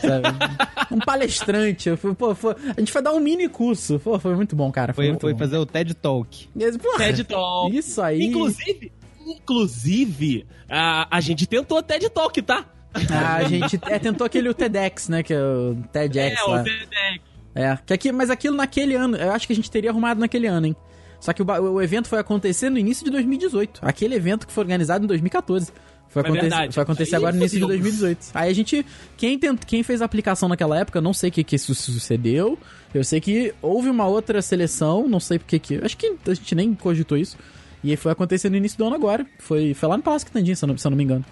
Sabe? um palestrante. Eu fui- Pô, foi- A gente foi dar um mini curso. Pô, foi muito bom, cara. Foi, Foi, muito foi bom. fazer o TED Talk. Mas, porra, TED Talk. Isso aí. Inclusive, inclusive, a, a gente tentou TED Talk, tá? Ah, a gente é, tentou aquele o TEDx, né? Que é o TEDx é, lá. o TEDx. É, que aqui, mas aquilo naquele ano, eu acho que a gente teria arrumado naquele ano, hein? Só que o, o evento foi acontecer no início de 2018. Aquele evento que foi organizado em 2014. Foi, É acontecer, foi acontecer agora no início de fodeu. 2018. Aí a gente. Quem, tent, quem fez a aplicação naquela época, não sei o que, que isso sucedeu. Eu sei que houve uma outra seleção, não sei porque que. Acho que a gente nem cogitou isso. E aí foi acontecer no início do ano agora. Foi, foi lá no Palácio Quitandinha, se eu não, se eu não me engano.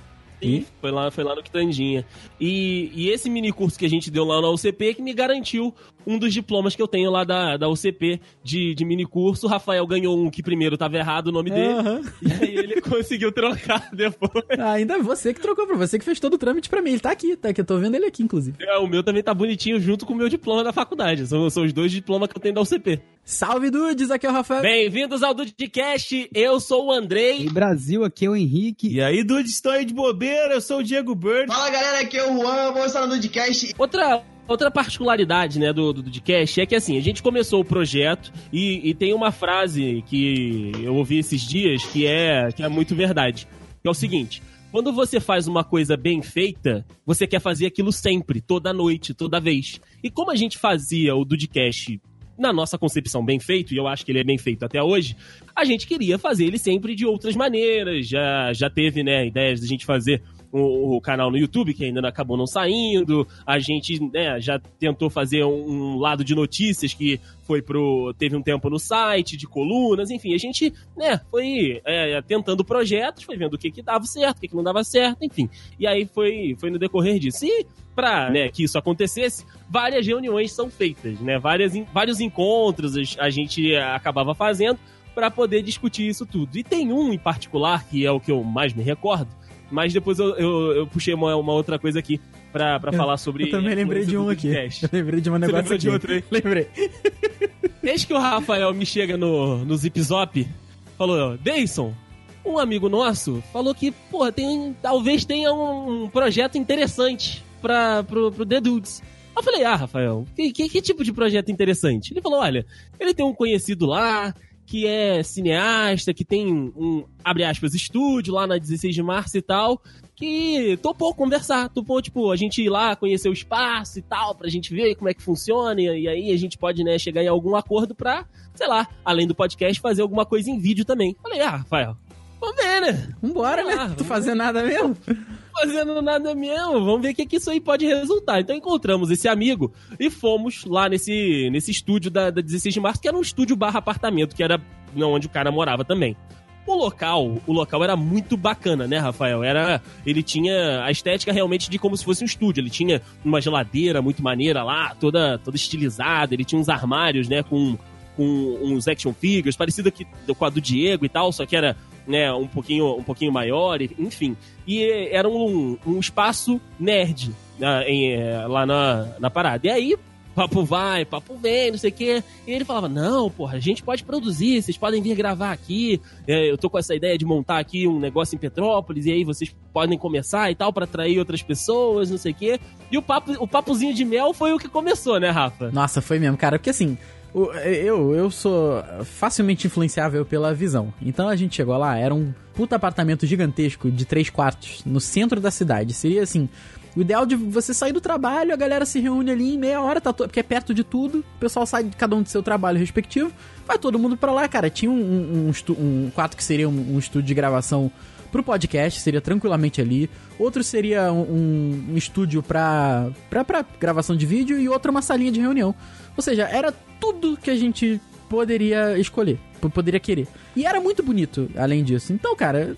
Sim, foi lá, foi lá no Quitandinha. E, e esse mini curso que a gente deu lá na UCP que me garantiu um dos diplomas que eu tenho lá da, da UCP de, de mini curso. O Rafael ganhou um que primeiro tava errado o nome dele. E aí ele conseguiu trocar depois. Ah, ainda você que trocou pra você que fez todo o trâmite pra mim. Ele tá aqui, tá aqui. Eu tô vendo ele aqui, inclusive. É, o meu também tá bonitinho junto com o meu diploma da faculdade. São, são os dois diplomas que eu tenho da UCP. Salve, Dudes! Aqui é o Rafael. Bem-vindos ao Dudcast. Eu sou o Andrei. E Brasil, aqui é o Henrique. E aí, dude, estou aí de bobeira, eu sou o Diego Bird. Fala galera, aqui é o Juan, vamos estar no podcast. Outra, outra particularidade, né, do, do Dudcast é que, assim, a gente começou o projeto e, e tem uma frase que eu ouvi esses dias que é, que é muito verdade. Que é o seguinte... Quando você faz uma coisa bem feita, você quer fazer aquilo sempre, toda noite, toda vez. E como a gente fazia o Dudcast na nossa concepção bem feito, e eu acho que ele é bem feito até hoje, a gente queria fazer ele sempre de outras maneiras. Já, já teve, né, ideias de a gente fazer o, o canal no YouTube, que ainda acabou não saindo. A gente, né, já tentou fazer um, um lado de notícias que foi pro. teve um tempo no site, de colunas, enfim, a gente, né, foi é, tentando projetos, foi vendo o que que dava certo, o que que não dava certo, enfim. E aí foi, foi no decorrer disso. E pra né, que isso acontecesse, várias reuniões são feitas, né? Várias, vários encontros a gente eh, acabava fazendo para poder discutir isso tudo. E tem um em particular, que é o que eu mais me recordo, mas depois eu, eu, eu puxei uma, uma outra coisa aqui pra, pra falar sobre. Eu também lembrei de um aqui. Eu lembrei de um Você negócio lembrou aqui. de outro aí? Lembrei. Desde que o Rafael me chega no, no Zip Zop, falou, Deison, um amigo nosso falou que, porra, tem, talvez tenha um projeto interessante pra, pro, pro The Dudes. Eu falei, ah, Rafael, que, que, que tipo de projeto interessante? Ele falou, olha, ele tem um conhecido lá, que é cineasta, que tem um, abre aspas, estúdio lá na 16 de março e tal, que topou conversar, topou, tipo, a gente ir lá conhecer o espaço e tal, pra gente ver como é que funciona, e, aí a gente pode, né, chegar em algum acordo pra, sei lá, além do podcast, fazer alguma coisa em vídeo também. Falei, ah, Rafael, Vamos ver, né? Vambora, Vamos lá, né? Tu vamos fazer nada mesmo? fazendo nada mesmo. Vamos ver o que, que isso aí pode resultar. Então encontramos esse amigo e fomos lá nesse, nesse estúdio da, da 16 de março, que era um estúdio barra apartamento, que era onde o cara morava também. O local, o local era muito bacana, né, Rafael? Era, ele tinha a estética realmente de como se fosse um estúdio. Ele tinha uma geladeira muito maneira lá, toda, toda estilizada. Ele tinha uns armários, né, com, com uns action figures, parecido aqui com a do Diego e tal, só que era né, um pouquinho, um pouquinho maior, enfim. E era um, um espaço nerd né, em, eh, lá na, na parada. E aí, papo vai, papo vem, não sei o quê. E ele falava: Não, porra, a gente pode produzir, vocês podem vir gravar aqui. É, eu tô com essa ideia de montar aqui um negócio em Petrópolis, e aí vocês podem começar e tal, pra atrair outras pessoas, não sei o quê. E o, papo, o papozinho de mel foi o que começou, né, Rafa? Nossa, foi mesmo, cara. Porque assim, eu, eu sou facilmente influenciável pela visão. Então a gente chegou lá, era um puta apartamento gigantesco de três quartos no centro da cidade. Seria assim. O ideal de você sair do trabalho, a galera se reúne ali em meia hora, tá to- porque é perto de tudo, o pessoal sai de cada um do seu trabalho respectivo, vai todo mundo pra lá, cara. Tinha um, um, um um quarto que seria um, um estúdio de gravação pro podcast, seria tranquilamente ali. Outro seria um, um- estúdio pra, pra, pra gravação de vídeo e outro uma salinha de reunião. Ou seja, era tudo que a gente poderia escolher, poderia querer. E era muito bonito, além disso. Então, cara,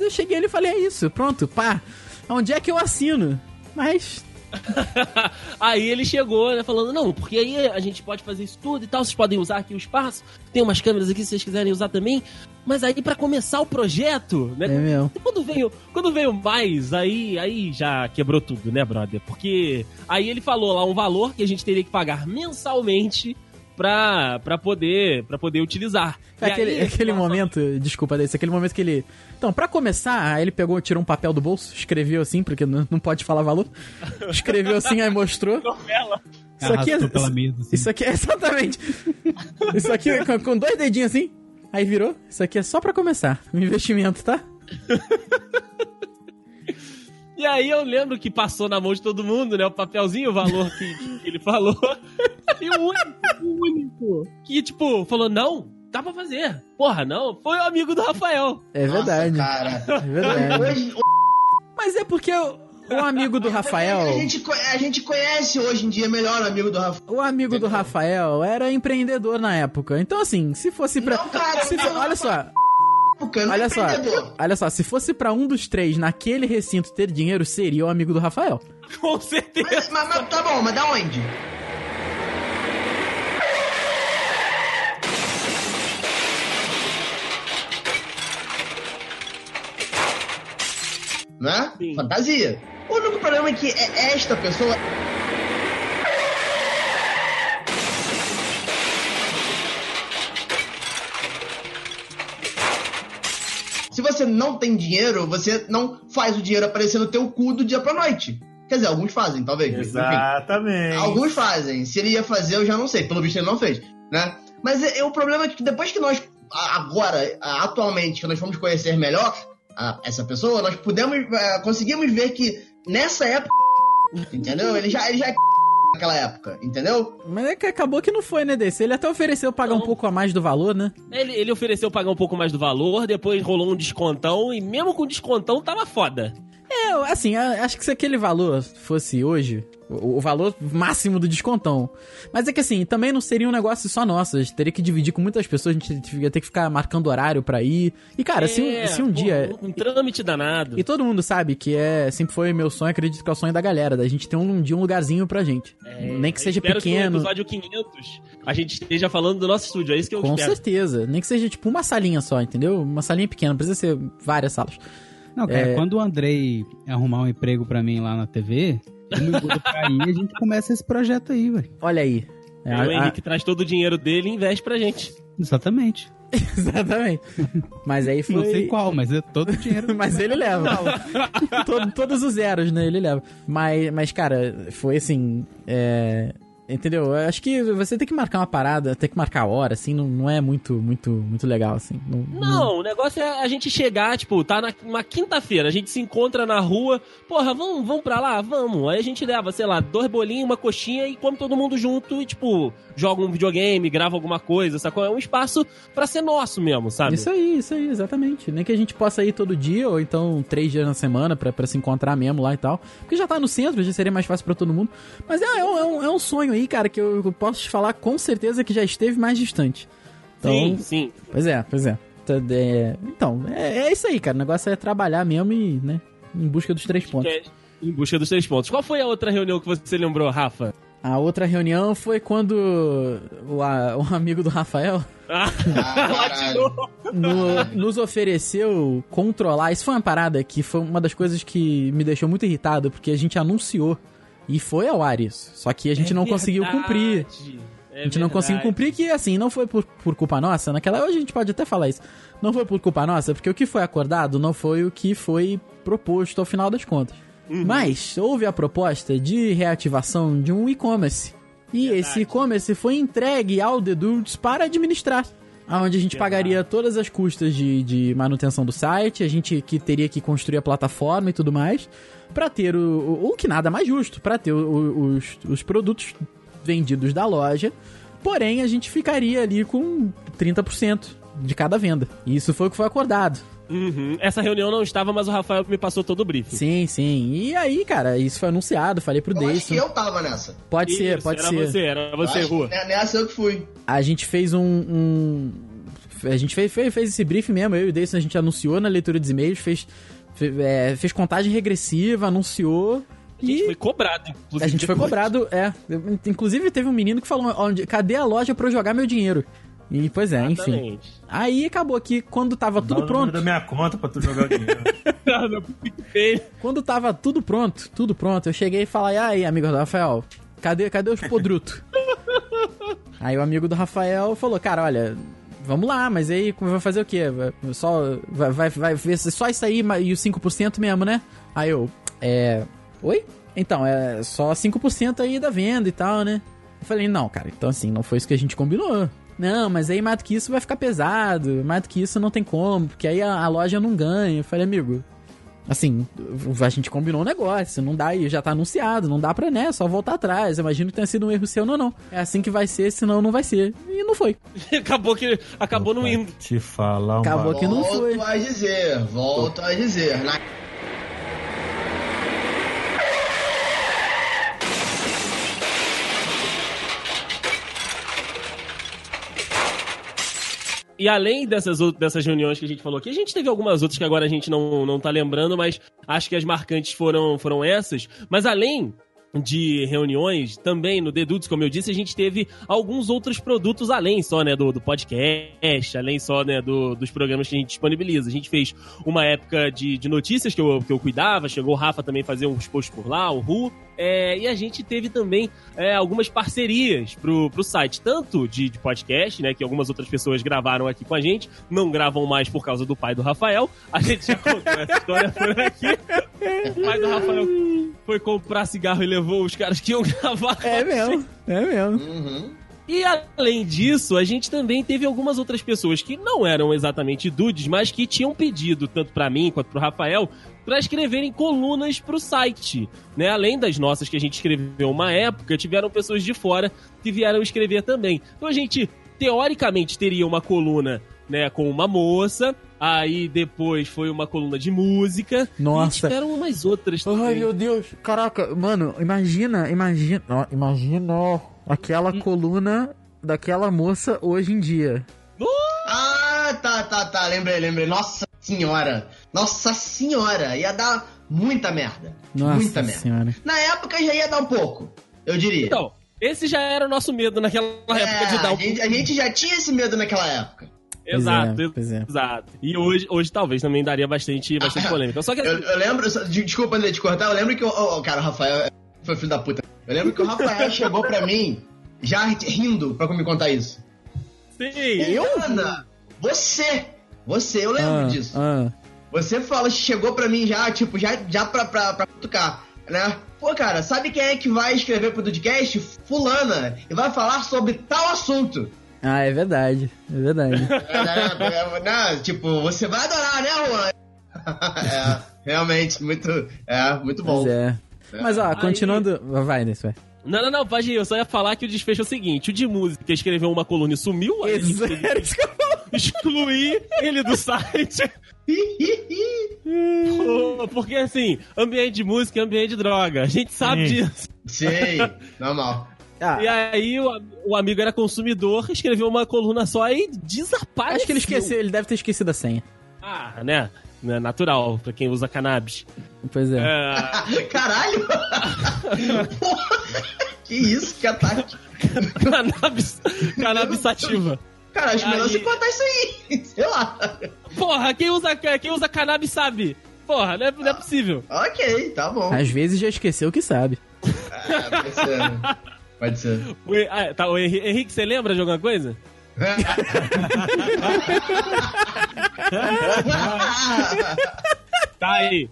eu cheguei ali e falei, é isso, pronto, pá. Onde é que eu assino? Mas aí ele chegou, né, falando, não, porque aí a gente pode fazer isso tudo e tal, vocês podem usar aqui o espaço, tem umas câmeras aqui se vocês quiserem usar também, mas aí pra começar o projeto, né, é mesmo. quando veio, quando veio mais, aí, aí já quebrou tudo, né, brother? Porque aí ele falou lá um valor que a gente teria que pagar mensalmente pra, pra, poder, pra poder utilizar. É aquele, aí, aquele nossa, momento, desculpa desse, aquele momento que ele. Então, pra começar, aí ele pegou, tirou um papel do bolso, escreveu assim, porque não, não pode falar valor. Escreveu assim, aí mostrou. novela. Isso aqui é. Mesa, assim. Isso aqui é exatamente. Isso aqui com, com dois dedinhos assim. Aí virou. Isso aqui é só pra começar. Um investimento, tá? E aí eu lembro que passou na mão de todo mundo, né? O papelzinho, o valor que, que ele falou. E o único, o único que, tipo, falou, não, dá pra fazer. Porra, não, foi o amigo do Rafael. É verdade. Nossa, cara. É verdade. Mas é porque o, o amigo do A Rafael. gente, co- a gente conhece hoje em dia melhor o amigo do Rafael. O amigo do Rafael era empreendedor na época. Então, assim, se fosse pra. Não, cara, se não, for- olha só, é olha só. Olha só, se fosse pra um dos três naquele recinto ter dinheiro, seria o amigo do Rafael. Com certeza. Mas, mas- mas tá bom, mas da onde? Né? Sim. Fantasia. O único problema é que é esta pessoa. Se você não tem dinheiro, você não faz o dinheiro aparecer no teu cu do dia pra noite. Quer dizer, alguns fazem, talvez. Enfim. Exatamente. Alguns fazem. Se ele ia fazer, eu já não sei. Pelo visto, ele não fez, né? Mas é, é o problema é que depois que nós, agora, atualmente, que nós fomos conhecer melhor a- essa pessoa, nós pudemos, é, conseguimos ver que nessa época, entendeu? Ele já, ele já é naquela época, entendeu? Mas é que acabou que não foi, né, desse? Ele até ofereceu pagar um Não. pouco a mais do valor, né? Ele, ele ofereceu pagar um pouco mais do valor, depois rolou um descontão, e mesmo com descontão tava foda. É, assim, acho que se aquele valor fosse hoje, o, o valor máximo do descontão. Mas é que assim, também não seria um negócio só nosso. A gente teria que dividir com muitas pessoas, a gente ia ter que ficar marcando horário pra ir. E cara, se, um- É, se um pô, dia. Um, trâmite danado. E todo mundo sabe que é sempre foi meu sonho, acredito que é o sonho da galera, da gente ter um, um dia um lugarzinho pra gente. Nem que seja É, Espero que pequeno. no episódio 500 a gente esteja falando do nosso estúdio, é isso que eu Com espero. certeza. Nem que seja tipo uma salinha só, entendeu? Uma salinha pequena, não precisa ser várias salas. Não, cara, É. quando o Andrei arrumar um emprego pra mim lá na TV, eu me pra aí e a gente começa esse projeto aí, velho. Olha aí. É, Aí o a- Henrique traz todo o dinheiro dele e investe pra gente. Exatamente. Exatamente. Mas aí foi. Não sei qual, mas é todo o dinheiro. Mas ele leva. Todo- todos os zeros, né? Ele leva. Mas, mas cara, foi assim. é, Entendeu? Eu acho que você tem que marcar uma parada, tem que marcar a hora, assim, não, não é muito, muito, muito legal, assim. Não, Não, o negócio é a gente chegar, tipo, tá na, uma quinta-feira, a gente se encontra na rua, porra, vamos, vamos pra lá? Vamos. Aí a gente leva, sei lá, dois bolinhos, uma coxinha e come todo mundo junto e, tipo, joga um videogame, grava alguma coisa, sacou? É um espaço pra ser nosso mesmo, sabe? Isso aí, isso aí, exatamente. Nem que a gente possa ir todo dia, ou então três dias na semana pra, pra se encontrar mesmo lá e tal. Porque já tá no centro, já seria mais fácil pra todo mundo. Mas é, é, um, é um- é um sonho aí, cara, que eu, eu posso te falar com certeza que já esteve mais distante. Então, Sim, sim. Pois é, pois é. Tá, é, Então, é, é isso aí, cara. O negócio é trabalhar mesmo e, né, em busca dos três pontos. É, em busca dos três pontos. Qual foi a outra reunião que você lembrou, Rafa? A outra reunião foi quando o, a- o amigo do Rafael Ah, no- nos ofereceu controlar. Isso foi uma parada que foi uma das coisas que me deixou muito irritado, porque a gente anunciou e foi ao ar isso. Só que a gente É não conseguiu cumprir. É A gente não conseguiu cumprir que, assim, não foi por, por culpa nossa. Naquela hoje a gente pode até falar isso. Não foi por culpa nossa, porque o que foi acordado não foi o que foi proposto ao final das contas. Mas houve a proposta de reativação de um e-commerce. E esse e-commerce foi entregue ao The Dudes para administrar. Onde a gente pagaria todas as custas de, de manutenção do site, a gente que teria que construir a plataforma e tudo mais, para ter o, o, o que nada mais justo, para ter o- o- os, os produtos vendidos da loja. Porém, a gente ficaria ali com 30% de cada venda. E isso foi o que foi acordado. Uhum. Essa reunião não estava, mas o Rafael me passou todo o briefing. Sim, sim. E aí, cara, isso foi anunciado, falei pro Eu acho que Deison. eu tava nessa. Pode ser, Isso, pode era ser. você, era você, Eu acho Rua. que Nessa eu que fui. A gente fez um. um- A gente fez, fez, fez esse briefing mesmo, eu e o Deison, a gente anunciou na leitura dos e-mails, fez, é, fez contagem regressiva, anunciou. A gente E foi cobrado, inclusive. a gente foi depois. cobrado, é. Inclusive teve um menino que falou: onde, cadê a loja pra eu jogar meu dinheiro? E pois é, enfim. Exatamente. Aí acabou que quando tava Dá tudo o pronto. da minha conta pra tu jogar o dinheiro. Quando tava tudo pronto, tudo pronto, eu cheguei e falei, aí, amigo do Rafael, cadê, cadê os podrutos? aí o amigo do Rafael falou, cara, olha, vamos lá, mas aí vai fazer o quê? Só, vai, vai, vai ver só isso aí e os 5% mesmo, né? Aí eu, é... Oi? Então, é só 5% aí da venda e tal, né? Eu falei, não, cara, então assim, não foi isso que a gente combinou. Não, mas aí mais do que isso vai ficar pesado, mais do que isso não tem como, porque aí a, a loja não ganha. Eu falei, amigo, Assim, a gente combinou um negócio, não dá e já tá anunciado, não dá pra, né, só voltar atrás. Eu imagino que tenha sido um erro seu, não, não. É assim que vai ser, senão não vai ser. E não foi. acabou que acabou não indo. Te falar um Acabou que não volto foi. a dizer, volto a dizer. Na... E além dessas, dessas reuniões que a gente falou aqui, a gente teve algumas outras que agora a gente não, não tá lembrando, mas acho que as marcantes foram, foram essas. Mas além de reuniões, também no The Dudes, como eu disse, a gente teve alguns outros produtos além só, né, do, do podcast, além só, né, do- dos programas que a gente disponibiliza. A gente fez uma época de, de notícias que eu, que eu cuidava, chegou o Rafa também fazer uns posts por lá, o Ru, é, e a gente teve também é, algumas parcerias pro, pro site, tanto de, de podcast, né, que algumas outras pessoas gravaram aqui com a gente, não gravam mais por causa do pai do Rafael, a gente já contou essa história por aqui. O pai do Rafael foi comprar cigarro e levou os caras que iam gravar É mesmo, é mesmo. Uhum. E além disso, a gente também teve algumas outras pessoas que não eram exatamente dudes, mas que tinham pedido, tanto pra mim quanto pro Rafael, pra escreverem colunas pro site. Né? Além das nossas que a gente escreveu uma época, tiveram pessoas de fora que vieram escrever também. Então a gente, teoricamente, teria uma coluna né, com uma moça, aí depois foi uma coluna de música, Nossa. e tiveram umas outras Ai, também. meu Deus. Caraca, mano, imagina, imagina. ó, imagina aquela coluna daquela moça hoje em dia. Ah, tá, tá, tá. Lembrei, lembrei. Nossa senhora. Nossa senhora. Ia dar muita merda. Nossa muita merda. senhora. Na época já ia dar um pouco. Eu diria. Então, esse já era o nosso medo naquela época É, de dar um a, gente, a gente já tinha esse medo naquela época. Pois Exato, é, é. exato. E hoje, hoje talvez também daria bastante, bastante polêmica. Só que Eu, eu lembro, desculpa André te cortar, eu lembro que o. oh, cara, o Rafael foi filho da puta. Eu lembro que o Rafael chegou pra mim já rindo pra me contar isso. sim, Eu? Ana, você! Você, eu lembro Ah, disso. ah. Você fala, chegou pra mim já, tipo, já, já pra, pra, pra cutucar. né? Pô, cara, sabe quem é que vai escrever pro podcast? Fulana. E vai falar sobre tal assunto. Ah, é verdade. É verdade. É, é, é, né? Tipo, você vai adorar, né, Juan? é, realmente, muito, é, muito bom. Mas é. Mas ó, continuando. Vai, nesse vai. Não, não, não, pode ir. Eu só ia falar que o desfecho é o seguinte: o de música escreveu uma coluna e sumiu, aí falar. excluí ele do site. Pô, Porque assim, ambiente de música é ambiente de droga. A gente sabe Sim. disso. Sei, normal. Ah, E aí o, o amigo era consumidor, escreveu uma coluna só e desapareceu. acho que ele esqueceu, ele deve ter esquecido a senha. Ah, né? É natural, pra quem usa cannabis. Pois é. É, Caralho! Porra, que isso, que ataque. cannabis, cannabis sativa. Cara, acho melhor Aí- você contar isso aí. Sei lá. Porra, quem usa, quem usa cannabis sabe. Porra, não é, não é possível. Ok, tá bom. Às vezes já esqueceu que sabe. É, pode ser. Pode ser. O, ah, tá, o Henri- Henrique, você lembra de alguma coisa? Tá aí.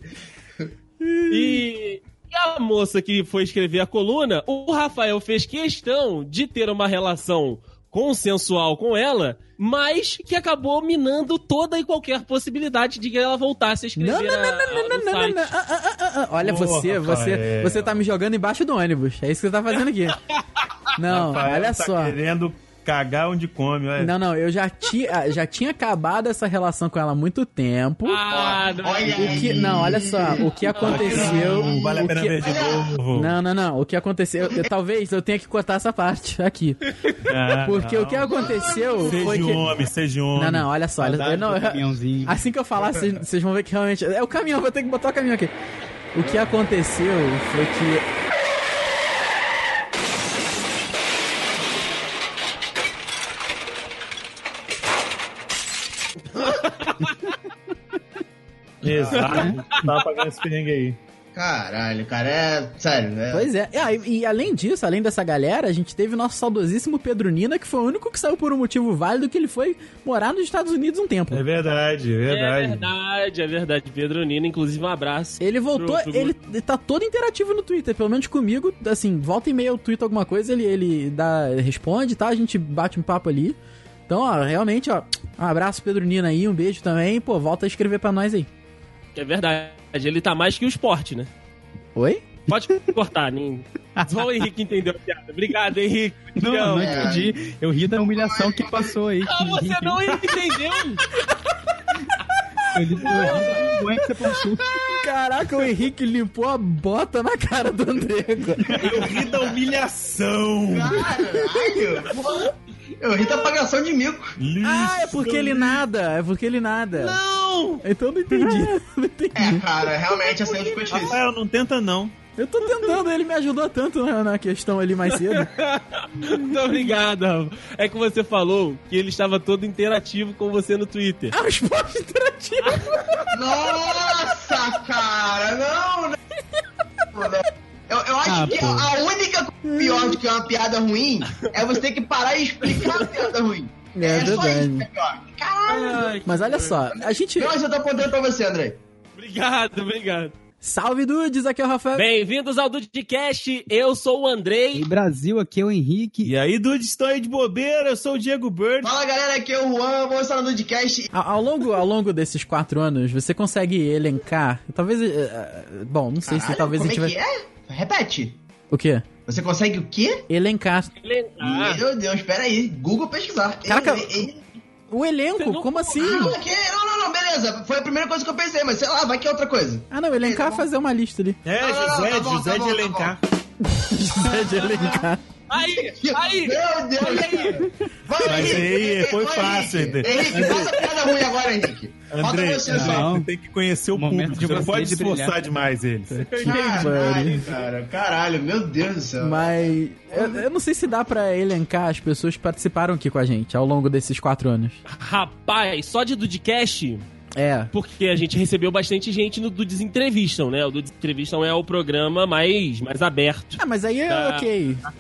E, e a moça que foi escrever a coluna, o Rafael fez questão de ter uma relação consensual com ela, mas que acabou minando toda e qualquer possibilidade de que ela voltasse a escrever Não, não, não, a- não, não, não, no não, não, site. não. Ah, ah, ah. Olha, Porra, você, você, você tá me jogando embaixo do ônibus. É isso que você tá fazendo aqui. Não, Rafael olha tá só. querendo cagar onde come, olha. Não, não, eu já tinha, já tinha acabado essa relação com ela há muito tempo. Ah, não. Olha O que, não, olha só, o que aconteceu. Não vale a o pena que- ver de novo. Não, não, não. O que aconteceu. eu- talvez eu tenha que cortar essa parte aqui. Ah, Porque não. o que aconteceu Seja foi que. homem, seja homem. Não, não, olha só. Olha, eu não, caminhãozinho. assim que eu falar, vocês vocês vão ver que realmente. É o caminhão, vou ter que botar o caminhão aqui. O que aconteceu foi que. Exato. Tava pagando esse perrengue aí. Caralho, cara, é. Sério, né? Pois é. Ah, e, e além disso, além dessa galera, a gente teve o nosso saudosíssimo Pedro Nina, que foi o único que saiu por um motivo válido, que ele foi morar nos Estados Unidos um tempo. É verdade, é É verdade. verdade, é verdade. Pedro Nino, inclusive, um abraço. Ele voltou, Pro- pro- ele tá todo interativo no Twitter, pelo menos comigo, assim, volta e meia eu tweet alguma coisa, ele, ele dá, responde, tá? A gente bate um papo ali. Então, ó, realmente, ó, um abraço Pedro Nina aí, um beijo também, pô, volta a escrever pra nós aí. É verdade. Ele tá mais que o esporte, né? Oi? Pode cortar, nem... Só o Henrique entendeu a piada. Obrigado, Henrique. Não, amo. não entendi. Eu ri da humilhação que passou aí. Ah, você não entendeu? Eu ri, eu ri da vergonha que você passou. Caraca, o Henrique limpou a bota na cara do André. Eu ri da humilhação. Caralho! Eu ri da apagação de mico. Ah, é porque ele nada, é porque ele nada. Não! Então eu não entendi. Não entendi. É, cara, realmente assim ficou difícil. Rafael, não tenta não. Eu tô tentando, ele me ajudou tanto na, questão ali mais cedo. Muito obrigado. Rafa. É que você falou que ele estava todo interativo com você no Twitter. Ah, o esporte interativo. Nossa, cara, não, não. Eu, eu acho Ah, que pô. a única coisa pior do que uma piada ruim é você ter que parar e explicar a piada ruim. É só verdade. isso que é pior. Caralho. Mas olha só, a gente. Mas eu tô apontando pra você, André. obrigado, obrigado. Salve dudes, aqui é o Rafael. Bem-vindos ao Dudcast. Eu sou o Andrei. E Brasil, aqui é o Henrique. E aí, Dude, estou aí de bobeira, eu sou o Diego Bird. Fala galera, aqui é o Juan, vamos estar no podcast. Ao, ao longo, ao longo desses quatro anos, você consegue elencar. Talvez. eh, bom, não sei se Caralho, talvez a como gente é vai. que é? Repete. O quê? Você consegue o quê? Elencar. Ah, Meu Deus, pera aí. Google pesquisar. Caraca, ei, ei. O elenco, como assim? Ah, que? Não, não, não, beleza. Foi a primeira coisa que eu pensei, mas sei lá, vai que é outra coisa. Ah, não, elencar é fazer uma lista ali. É, Não, não, não, José, tá bom, José tá de bom, tá Elencar. José de elencar. Aí, aí. Meu Deus. Olha aí. Vai, Mas Henrique, aí, foi vai, fácil, Henrique. Henrique, faz a piada ruim agora, Henrique. André, você. Não. você tem que conhecer o Momento público, de você não você pode de esforçar brilhar. demais eles. Caralho, cara. Caralho, meu Deus do céu. Mas. Eu, eu não sei se dá pra elencar as pessoas que participaram aqui com a gente ao longo desses quatro anos. Rapaz, só de Dudcast, É. porque a gente recebeu bastante gente no Dudes Entrevistam, né? O Dudes Entrevistam é o programa mais, mais aberto. Ah, mas aí é Tá. ok. fa-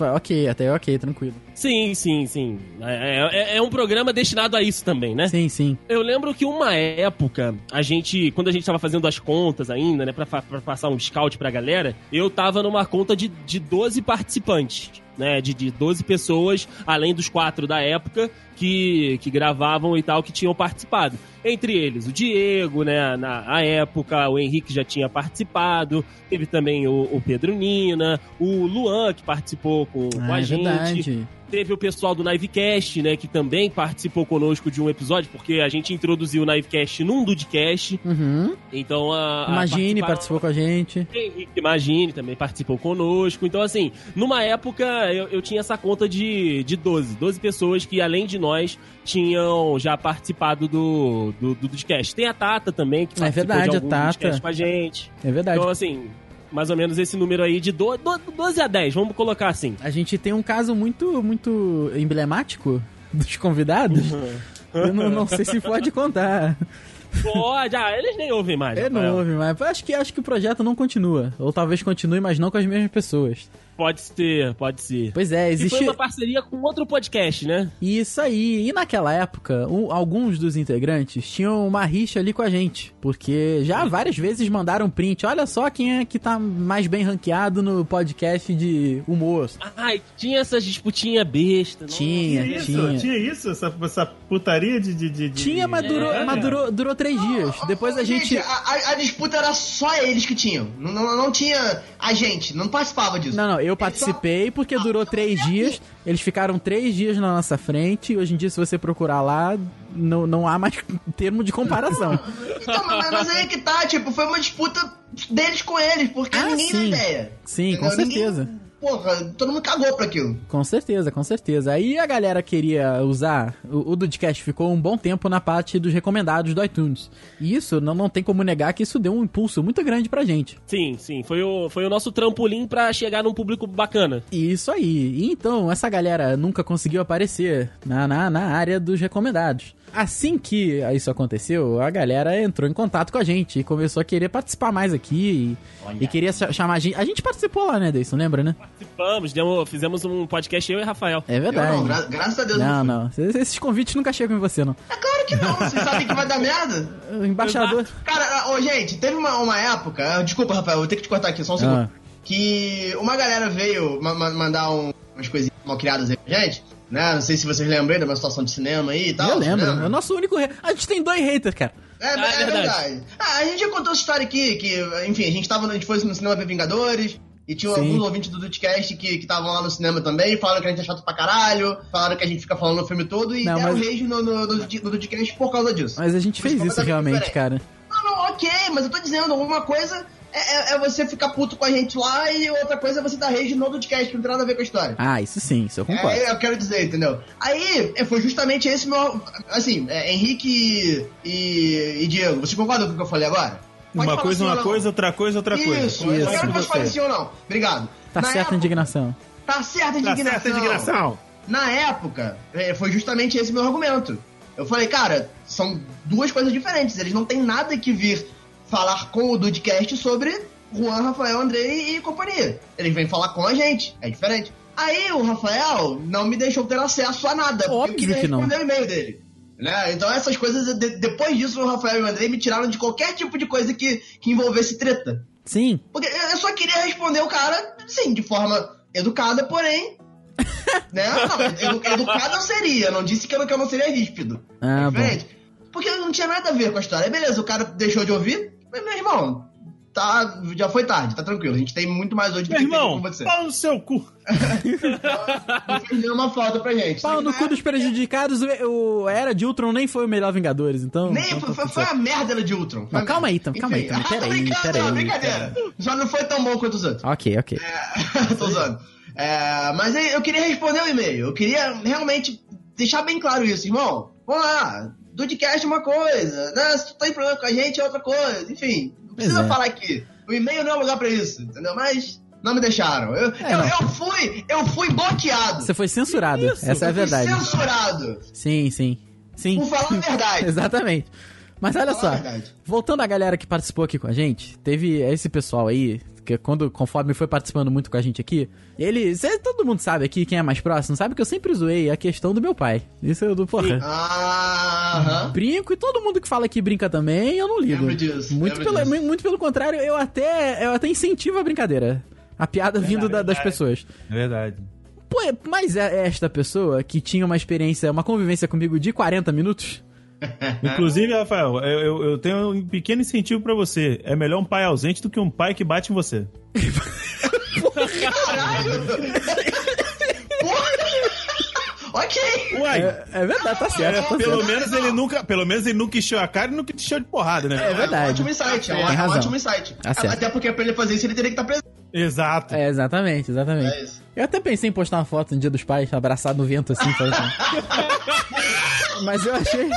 ok, até ok, tranquilo. Sim, sim, sim. É, é- é um programa destinado a isso também, né? Sim, sim. Eu lembro que uma época, a gente, quando a gente tava fazendo as contas ainda, né, pra, pra passar um scout pra galera, eu tava numa conta de, de 12 participantes, né, de, de 12 pessoas, além dos quatro da época, que, que gravavam e tal, que tinham participado. Entre eles, o Diego, né, na a época, o Henrique já tinha participado, teve também o, o Pedro Nina, o Luan, que participou com, com Ah, a é gente. verdade. Teve o pessoal do Nivecast, né, que também participou conosco de um episódio, porque a gente introduziu o Nivecast num Dudcast. Uhum. Então a. a Imagine, participou com a gente. Henrique Imagine também participou conosco. Então, assim, numa época eu, eu tinha essa conta de, de 12. 12 pessoas que, além de nós, tinham já participado do, do, do Dudcast. Tem a Tata também, que É verdade, de a algum Tata. Dudcast com a gente. É verdade. Então, assim, mais ou menos esse número aí de do, do, 12 a 10, vamos colocar assim. A gente tem um caso muito, muito emblemático dos convidados. Eu não, não sei se pode contar. Pode, ah, eles nem ouvem mais. É Rafael. novo, mas acho que, acho que o projeto não continua. Ou talvez continue, mas não com as mesmas pessoas. Pode ser, pode ser. Pois é, E foi existe. uma parceria com outro podcast, né? Isso aí. E naquela época, um- alguns dos integrantes tinham uma rixa ali com a gente. Porque já várias vezes mandaram print. Olha só quem é que tá mais bem ranqueado no podcast de humor. Ai, tinha essas disputinhas besta. Tinha, Tinha isso? tinha. Tinha isso? Essa, essa putaria de, de, de- de- Tinha, mas, durou, É, mas cara. durou, durou três dias. Depois a gente. a, a- a disputa era só eles que tinham. Não, não, não tinha a gente, não participava disso. Não, não, eu Eles participei porque durou três dias. Eles ficaram três dias na nossa frente. E hoje em dia, se você procurar lá, não, não há mais termo de comparação. Então, mas, mas aí que tá, tipo, foi uma disputa deles com eles, porque Ah, ninguém sim. ideia. Sim, com Entendeu? Ninguém- certeza. Porra, todo mundo cagou pra aquilo. Com certeza, com certeza. Aí a galera queria usar. O, o Dudcast ficou um bom tempo na parte dos recomendados do iTunes. E isso não, não tem como negar que isso deu um impulso muito grande pra gente. Sim, sim. Foi o, foi o nosso trampolim pra chegar num público bacana. Isso aí. E então, essa galera nunca conseguiu aparecer na, na, na área dos recomendados. Assim que isso aconteceu, a galera entrou em contato com a gente e começou a querer participar mais aqui e, e queria cha- chamar a gente. A gente participou lá, né, Deison? Lembra, né? Participamos, demos- fizemos um podcast eu e Rafael. É Eu verdade. não, gra- graças a Deus. Não, fui. não. Esses esses convites nunca chegam em você, não. É claro que não, vocês sabem que vai dar merda. O embaixador. Cara, ô, gente, teve uma, uma época. Desculpa, Rafael, vou ter que te cortar aqui só um segundo. Ah. Que uma galera veio ma- ma- mandar um- umas coisinhas mal criadas aí pra gente. Né? Não sei se vocês lembram aí da minha situação de cinema aí e tal. eu lembro. né? É o nosso único. Re... A gente tem dois haters, cara. É, Ah, é é verdade. verdade. Ah, a gente já contou essa história aqui, que, enfim, a gente tava, no- a gente foi no cinema ver Vingadores, e tinha Sim. alguns ouvintes do Dudcast que estavam lá no cinema também, falaram que a gente é chato pra caralho, falaram que a gente fica falando o filme todo, e Não, deram mas- rage no, no, no, no Dudcast por causa disso. Mas a gente fez isso, realmente, diferente. cara. Não, não, ok, mas eu tô dizendo, uma coisa é, é- é você ficar puto com a gente lá, e outra coisa é você dar rage no Dudcast, que não tem nada a ver com a história. Ah, isso sim, isso eu concordo. É, eu quero dizer, entendeu? Aí, é, foi justamente esse meu. Assim, é, Henrique e, e Diego, vocês concordam com o que eu falei agora? Pode Uma coisa, uma coisa, outra coisa, outra coisa. Isso, eu Isso, quero que você. vocês falem sim ou não. Obrigado. Tá Na certa a época- indignação. Tá certa a Tá indignação. certa indignação. Na época, é, foi justamente esse meu argumento. Eu falei, cara, são duas coisas diferentes. Eles não têm nada que vir falar com o Dudcast sobre Juan, Rafael, Andrei e companhia. Eles vêm falar com a gente. É diferente. Aí o Rafael não me deixou ter acesso a nada. porque Óbvio eu queria que não. responder o e-mail dele. Né? Então essas coisas, de- depois disso, o Rafael e o Andrei me tiraram de qualquer tipo de coisa que, que envolvesse treta. Sim. Porque eu só queria responder o cara, sim, de forma educada, porém. né? Não, edu- educada eu seria, não disse que eu, não- que eu não seria ríspido. Ah, É bom. diferente. Porque não tinha nada a ver com a história. Beleza, o cara deixou de ouvir, meu irmão, tá, já foi tarde, tá tranquilo. A gente tem muito mais hoje do Meu que tem irmão, com você. pau no seu cu. Não fez nenhuma falta pra gente. Pau no cu dos prejudicados, o, Era de Ultron nem foi o melhor Vingadores, então. Nem, então tá foi, foi, tudo foi a merda da de Ultron. Não, calma aí, então, calma aí, então, pera aí, Brincadeira, pera aí, brincadeira. Já não foi tão bom quanto os outros. Ok, ok. Tô usando. É, mas aí eu queria responder o e-mail. Eu queria realmente deixar bem claro isso, irmão. Vamos lá. Dudcast é uma coisa, né? Se tu tem problema com a gente é outra coisa. Enfim, não precisa é. falar aqui. O e-mail não é lugar pra isso, entendeu? Mas não me deixaram. Eu, É, eu, eu fui, eu fui bloqueado. Você foi censurado, essa é a verdade. censurado. Sim, sim. Sim. Por falar a verdade. Exatamente. Mas olha só, voltando à galera que participou aqui com a gente, teve esse pessoal aí, porque quando, conforme foi participando muito com a gente aqui, ele. cê- todo mundo sabe aqui, quem é mais próximo, sabe que eu sempre zoei a questão do meu pai. Isso eu do porra. Ah, aham. Brinco e todo mundo que fala que brinca também, eu não ligo. Lembro disso, muito, pelo, disso. muito pelo contrário, eu até, eu até incentivo a brincadeira. A piada vindo da- das verdade. pessoas. É verdade. Pô, é- mas é esta pessoa que tinha uma experiência, uma convivência comigo de 40 minutos? Inclusive, Rafael, eu, eu- tenho um pequeno incentivo pra você. É melhor um pai ausente do que um pai que bate em você. Ok. Uai, É, é verdade, tá certo. tá pelo certo. menos ele nunca, pelo menos ele nunca encheu a cara e nunca te encheu de porrada, né? É verdade. Ótimo insight, é um, é um razão. ótimo insight. Tá. Até porque pra ele fazer isso ele teria que estar presente. Exato. É, exatamente, exatamente. É isso. Eu até pensei em postar uma foto no dia dos pais, abraçado no vento assim, sabe? Mas eu achei.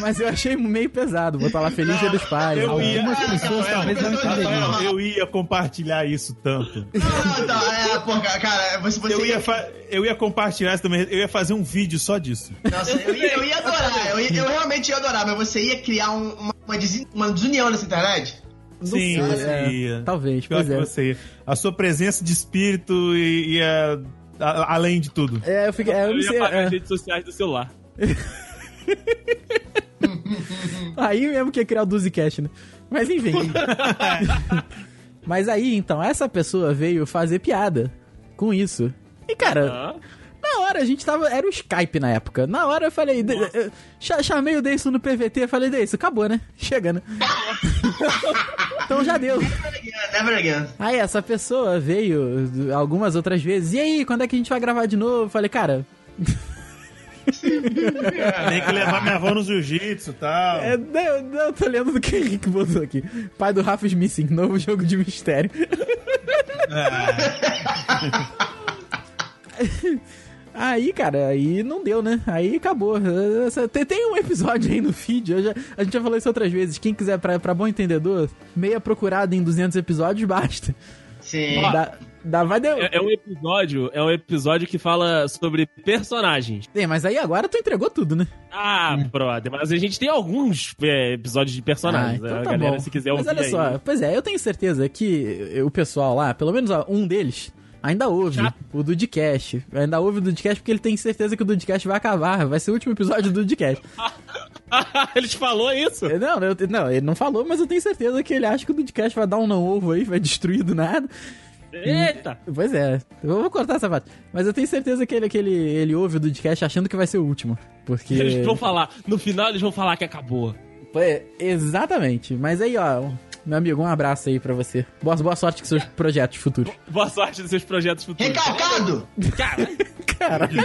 Mas eu achei meio pesado, botar lá Feliz Dia dos Pais. Eu ia, Algumas pessoas Rafael, talvez não entenderiam. Eu ia compartilhar isso tanto. Não, tá, é, pô, cara, você, você Eu ia, eu ia compartilhar isso também. Eu ia fazer um vídeo só disso. Nossa, eu ia, eu ia adorar, eu, ia- eu realmente ia adorar, mas você ia criar um- uma, uma, desi- uma desunião nessa internet? Não Sim, é. Talvez, Pior pois que é. você. A sua presença de espírito i- ia a- além de tudo. É, eu fiquei. é, eu Eu não ia sei. é. as redes sociais do celular. Aí mesmo que ia criar o Duzicast, né? Mas enfim. Mas aí, então, essa pessoa veio fazer piada com isso. E, cara, na hora a gente tava. Era o Skype na época. Na hora eu falei. de- eu cha- chamei o Deison no PVT e falei, Deison, acabou, né? Chega, né? então já deu. Never again. Aí essa pessoa veio algumas outras vezes. E aí, quando é que a gente vai gravar de novo? Eu falei, cara. Tem que levar minha avó no jiu-jitsu e tal. É, não, não, eu tô lendo do que o Henrique botou aqui. Pai do Rafa Missing, novo jogo de mistério. Aí, cara, aí não deu, né? Aí acabou. Tem, um episódio aí no feed, já- a gente já falou isso outras vezes. Quem quiser, pra, pra bom entendedor, meia procurada em 200 episódios, basta. Sim. Vai de... é, é um episódio, é um episódio que fala sobre personagens. Tem, mas aí agora tu entregou tudo, né? Ah, brother, mas a gente tem alguns é, episódios de personagens. Ah, então a tá galera, bom. se quiser Mas olha aí. só, pois é, eu tenho certeza que o pessoal lá, pelo menos ó, um deles, ainda ouve Chato. o Dudcast. Ainda ouve o Dudcast porque ele tem certeza que o Dudcast vai acabar. Vai ser o último episódio do Dudcast. Ele te falou isso? não, eu- não, ele não falou, mas eu tenho certeza que ele acha que o Dudcast vai dar um não ovo aí, vai destruir do nada. Eita! Pois é, eu vou cortar essa parte. Mas eu tenho certeza que ele, que ele, ele ouve o Dudcast achando que vai ser o último. Porque. Eles vão falar, no final eles vão falar que acabou. É, exatamente. Mas aí, ó, meu amigo, um abraço aí pra você. Boa, boa sorte com seus projetos futuros. Boa sorte nos seus projetos futuros. Recalcado! Caralho. Caralho.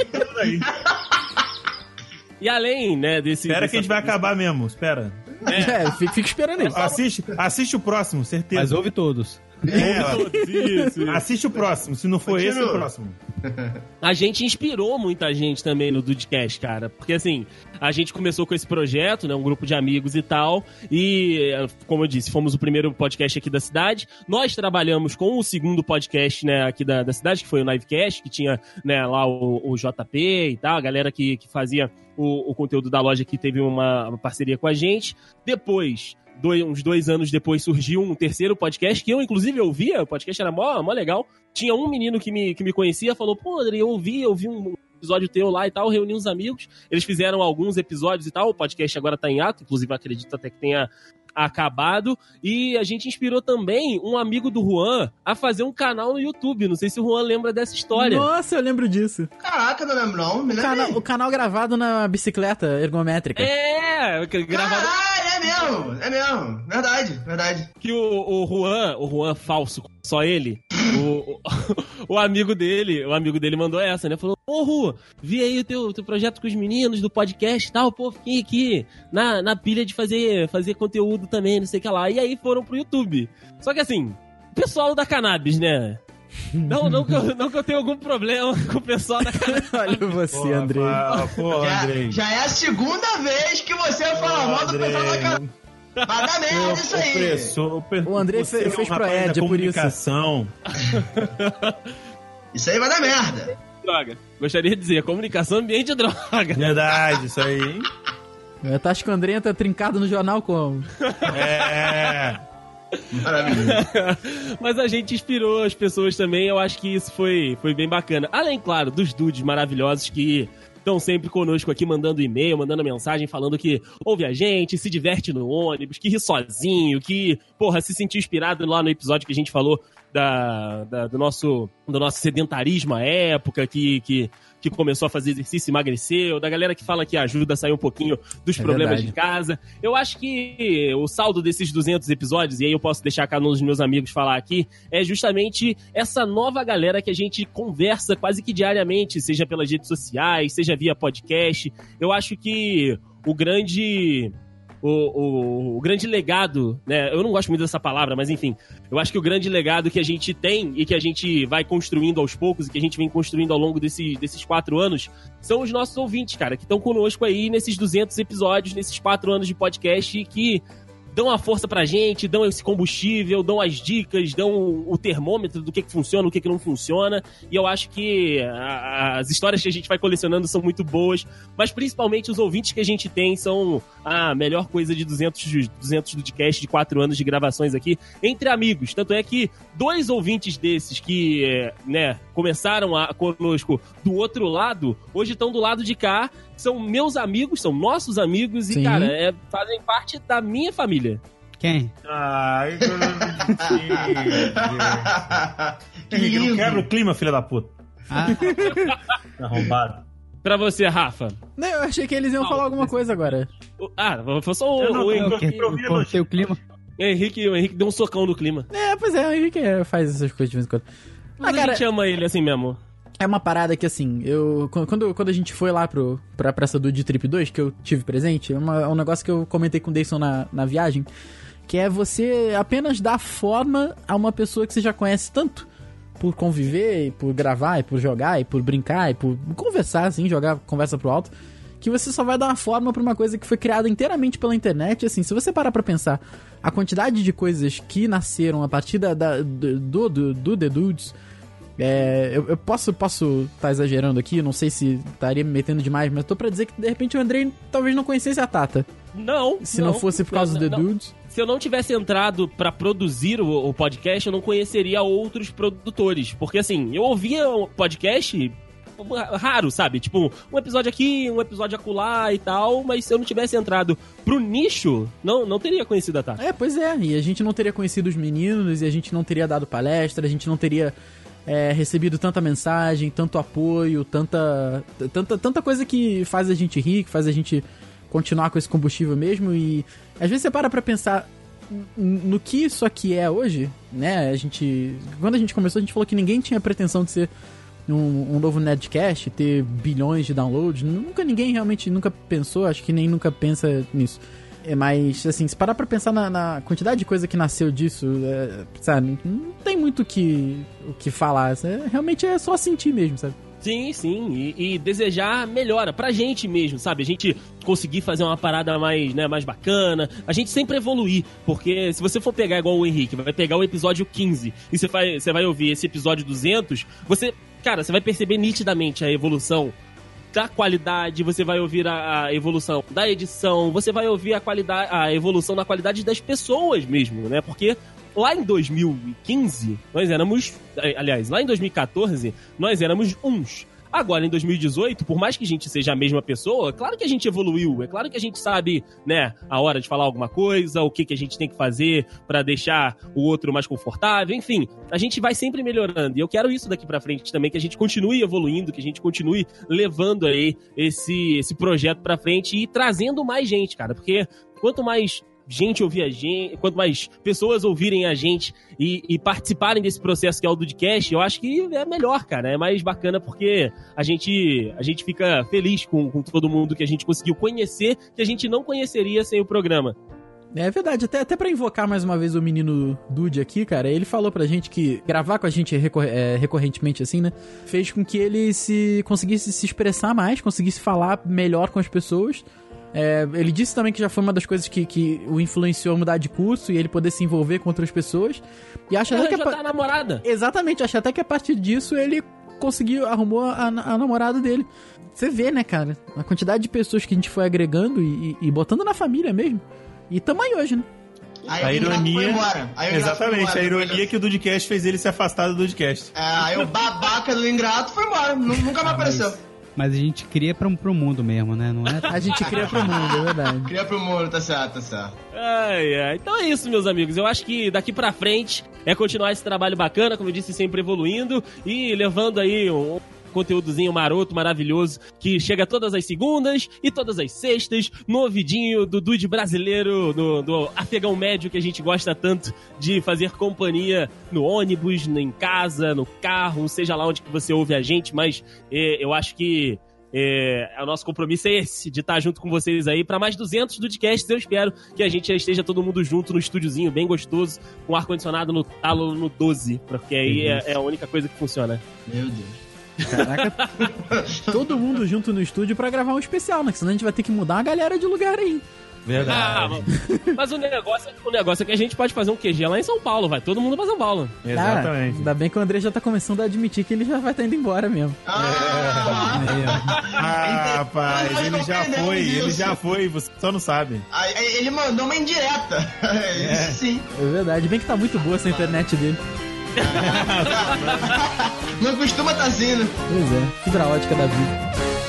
E além, né, desse... Espera dessa- que a gente vai acabar mesmo, espera. É, fica, fica esperando aí. Assiste, assiste o próximo, certeza. Mas ouve todos. É, Isso. assiste o próximo, se não for esse, Continua. o próximo. A gente inspirou muita gente também no Dudcast, cara. Porque assim, a gente começou com esse projeto, né? Um grupo de amigos e tal. E, eh, como eu disse, fomos o primeiro podcast aqui da cidade. Nós trabalhamos com o segundo podcast, né, aqui da, da cidade, que foi o Livecast, que tinha, né, lá o, o JP e tal, a galera que, que fazia o, o conteúdo da loja que teve uma, uma parceria com a gente. Depois. Dois- uns dois anos depois surgiu um terceiro podcast que eu, inclusive, ouvia. O podcast era mó, mó legal. Tinha um menino que me, que me conhecia, falou, pô, André, eu ouvi, eu vi um episódio teu lá e tal, reuni uns amigos, eles fizeram alguns episódios e tal, o podcast agora tá em ato, inclusive acredito até que tenha acabado, e a gente inspirou também um amigo do Juan a fazer um canal no YouTube, não sei se o Juan lembra dessa história. Nossa, eu lembro disso. Caraca, não lembro não, me O lembro. canal, o canal gravado na bicicleta ergométrica. É, que- gravado Caralho, é mesmo, é mesmo. Verdade, verdade. que o, o Juan, o Juan falso, só ele, o, o, o amigo dele, o amigo dele mandou essa, né? Falou, ô Ru, vi aí o teu, teu projeto com os meninos do podcast e tal, pô, fiquei aqui na, na pilha de fazer, fazer conteúdo também, não sei o que lá. E aí foram pro YouTube. Só que assim, pessoal da cannabis, né? Não, não, que eu, não que eu tenha algum problema com o pessoal da cannabis. Olha você, Andrei. Já, Andrei. já é a segunda vez que você fala mal do pessoal da cara. Vai dar merda isso aí. Opressor, O Andrei você fe- é um fez Proed, da é por isso. comunicação. Isso aí vai dar merda. Droga. Gostaria de dizer, comunicação ambiente de droga. Verdade, isso aí, hein? Eu acho que o André tá trincado no jornal como? É. Maravilhoso. Mas a gente inspirou as pessoas também, eu acho que isso foi, foi bem bacana. Além, claro, dos dudes maravilhosos que estão sempre conosco aqui, mandando e-mail, mandando mensagem, falando que ouve a gente, se diverte no ônibus, que ri sozinho, que, porra, se sentiu inspirado lá no episódio que a gente falou da, da- do, nosso, do nosso sedentarismo à época, que, que, que começou a fazer exercício e emagreceu, da galera que fala que ajuda a sair um pouquinho dos É problemas verdade. de casa. Eu acho que o saldo desses 200 episódios, e aí eu posso deixar cada um dos meus amigos falar aqui, é justamente essa nova galera que a gente conversa quase que diariamente, seja pelas redes sociais, seja via podcast. Eu acho que o grande. O, o- o grande legado, né? Eu não gosto muito dessa palavra, mas enfim. Eu acho que o grande legado que a gente tem e que a gente vai construindo aos poucos e que a gente vem construindo ao longo desse, desses quatro anos são os nossos ouvintes, cara, que estão conosco aí nesses 200 episódios, nesses quatro anos de podcast e que dão a força pra gente, dão esse combustível, dão as dicas, dão o termômetro do que, que funciona, o que, que não funciona. E eu acho que a- as histórias que a gente vai colecionando são muito boas, mas principalmente os ouvintes que a gente tem são a melhor coisa de 200, de 200 podcast, de quatro anos de gravações aqui, entre amigos. Tanto é que dois ouvintes desses que, né, começaram a, conosco do outro lado, hoje estão do lado de cá, são meus amigos, são nossos amigos e, Sim. cara, é, fazem parte da minha família. Quem? Ai, que Henrique, não lindo. quebra o clima, filha da puta. Ah, Arrombado. Pra você, Rafa. Não, eu achei que eles iam falar alguma coisa agora. O- Ah, foi só o, Eu não- o eu- Henrique. eu- o clima. O Henrique. O Henrique deu um socão no clima. É, pois é, o Henrique faz essas coisas de vez em quando. Mas Ah, cara, a gente ama ele assim mesmo. É uma parada que, assim, eu. Quando, quando a gente foi lá pro, pra Praça do de Trip 2, que eu tive presente, é, uma- é um negócio que eu comentei com o Dayson na, na viagem, que é você apenas dar forma a uma pessoa que você já conhece tanto. Por conviver, e por gravar, e por jogar, e por brincar, e por conversar, assim, jogar conversa pro alto. Que você só vai dar uma forma pra uma coisa que foi criada inteiramente pela internet. Assim, se você parar pra pensar a quantidade de coisas que nasceram a partir da, da- do, do, do The Dudes, é, eu, eu posso posso tá exagerando aqui, não sei se estaria me metendo demais, mas tô pra dizer que de repente o Andrei talvez não conhecesse a Tata. Não. Se não, fosse por causa do The não. Dudes. Se eu não tivesse entrado pra produzir o, o podcast, eu não conheceria outros produtores. Porque assim, eu ouvia o podcast raro, sabe? Tipo, um episódio aqui, um episódio acolá e tal, mas se eu não tivesse entrado pro nicho, não, não teria conhecido a Tata. É, pois é, e a gente não teria conhecido os meninos, e a gente não teria dado palestra, a gente não teria é, recebido tanta mensagem, tanto apoio, tanta, tanta, tanta coisa que faz a gente rir, que faz a gente continuar com esse combustível mesmo. E às vezes você para pra pensar no que isso aqui é hoje, né? A gente. Quando a gente começou, a gente falou que ninguém tinha pretensão de ser um, um novo Nerdcast, ter bilhões de downloads. Nunca ninguém realmente nunca pensou, acho que nem nunca pensa nisso. É, mas, assim, se parar pra pensar na, na quantidade de coisa que nasceu disso, é, sabe, não tem muito que, o que falar. É, realmente é só sentir mesmo, sabe? Sim, sim. E, e desejar melhora pra gente mesmo, sabe? A gente conseguir fazer uma parada mais, né, mais bacana. A gente sempre evoluir. Porque se você for pegar igual o Henrique, vai pegar o episódio 15 e você vai, você vai ouvir esse episódio 200, você, cara, você vai perceber nitidamente a evolução da qualidade, você vai ouvir a, a evolução da edição, você vai ouvir a qualidade, a evolução da qualidade das pessoas mesmo, né? Porque lá em 2015, nós éramos, aliás, lá em 2014, nós éramos uns. Agora, em 2018, por mais que a gente seja a mesma pessoa, claro que a gente evoluiu. É claro que a gente sabe, né, a hora de falar alguma coisa, o que, que a gente tem que fazer pra deixar o outro mais confortável. Enfim, a gente vai sempre melhorando. E eu quero isso daqui pra frente também, que a gente continue evoluindo, que a gente continue levando aí esse, esse projeto pra frente e trazendo mais gente, cara. Porque quanto mais gente ouvir a gente, quanto mais pessoas ouvirem a gente e, e participarem desse processo que é o Dudcast, eu acho que é melhor, cara. É mais bacana porque a gente, a gente fica feliz com, com todo mundo que a gente conseguiu conhecer, que a gente não conheceria sem o programa. É verdade, até, até pra invocar mais uma vez o menino Dude aqui, cara, ele falou pra gente que gravar com a gente recor- é, recorrentemente assim, né, fez com que ele se conseguisse se expressar mais, conseguisse falar melhor com as pessoas. É, ele disse também que já foi uma das coisas que, que o influenciou a mudar de curso e ele poder se envolver com outras pessoas. E acho até Ela que a tá namorada. Exatamente, acho até que a partir disso ele conseguiu, arrumou a, a namorada dele. Você vê, né, cara, a quantidade de pessoas que a gente foi agregando e, e- e botando na família mesmo. E tamo aí hoje, né? Aí A o Ingrato ironia. foi Exatamente, a ironia é que o Dudcast fez ele se afastar do Dudcast. É, aí o babaca do Ingrato foi embora. nu- Nunca Ah, mais apareceu. Mas a gente cria pra, pro mundo mesmo, né? Não é? A gente cria pro mundo, é verdade. Cria pro mundo, tá certo, tá certo. Ai, ai. Então é isso, meus amigos. Eu acho que daqui pra frente é continuar esse trabalho bacana, como eu disse, sempre evoluindo e levando aí um conteúdozinho maroto, maravilhoso, que chega todas as segundas e todas as sextas, no ouvidinho do dude brasileiro, do, do afegão médio que a gente gosta tanto de fazer companhia no ônibus, em casa, no carro, seja lá onde que você ouve a gente, mas eh, eu acho que é, o nosso compromisso é esse, de estar junto com vocês aí para mais 200 podcasts. Eu espero que a gente esteja todo mundo junto no estúdiozinho, bem gostoso, com ar-condicionado no talo no 12, porque aí é, é a única coisa que funciona. Meu Deus. Caraca, Todo mundo junto no estúdio pra gravar um especial, né? Senão a gente vai ter que mudar a galera de lugar aí. Ah, Verdade. mas- mas o negócio, o negócio é que a gente pode fazer um QG lá em São Paulo, vai todo mundo pra São Paulo. Exatamente. ainda bem que o André já tá começando a admitir que ele já vai estar indo embora mesmo. Ah, Ah, rapaz, ele já foi, ele já foi, você só não sabe. ele mandou uma indireta. Isso sim. É verdade, bem que tá muito boa essa internet dele. Não costuma tá sendo. Pois é, fibra ótica da vida.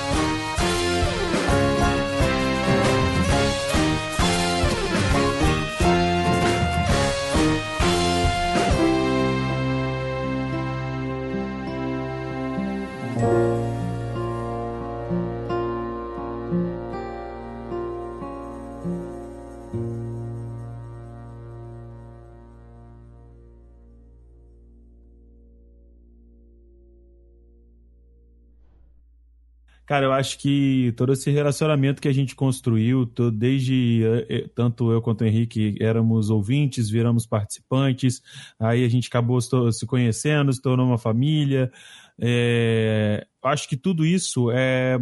Cara, eu acho que todo esse relacionamento que a gente construiu, desde eh, eh, tanto eu quanto o Henrique éramos ouvintes, viramos participantes, aí a gente acabou se conhecendo, se tornou uma família. É, acho que tudo isso é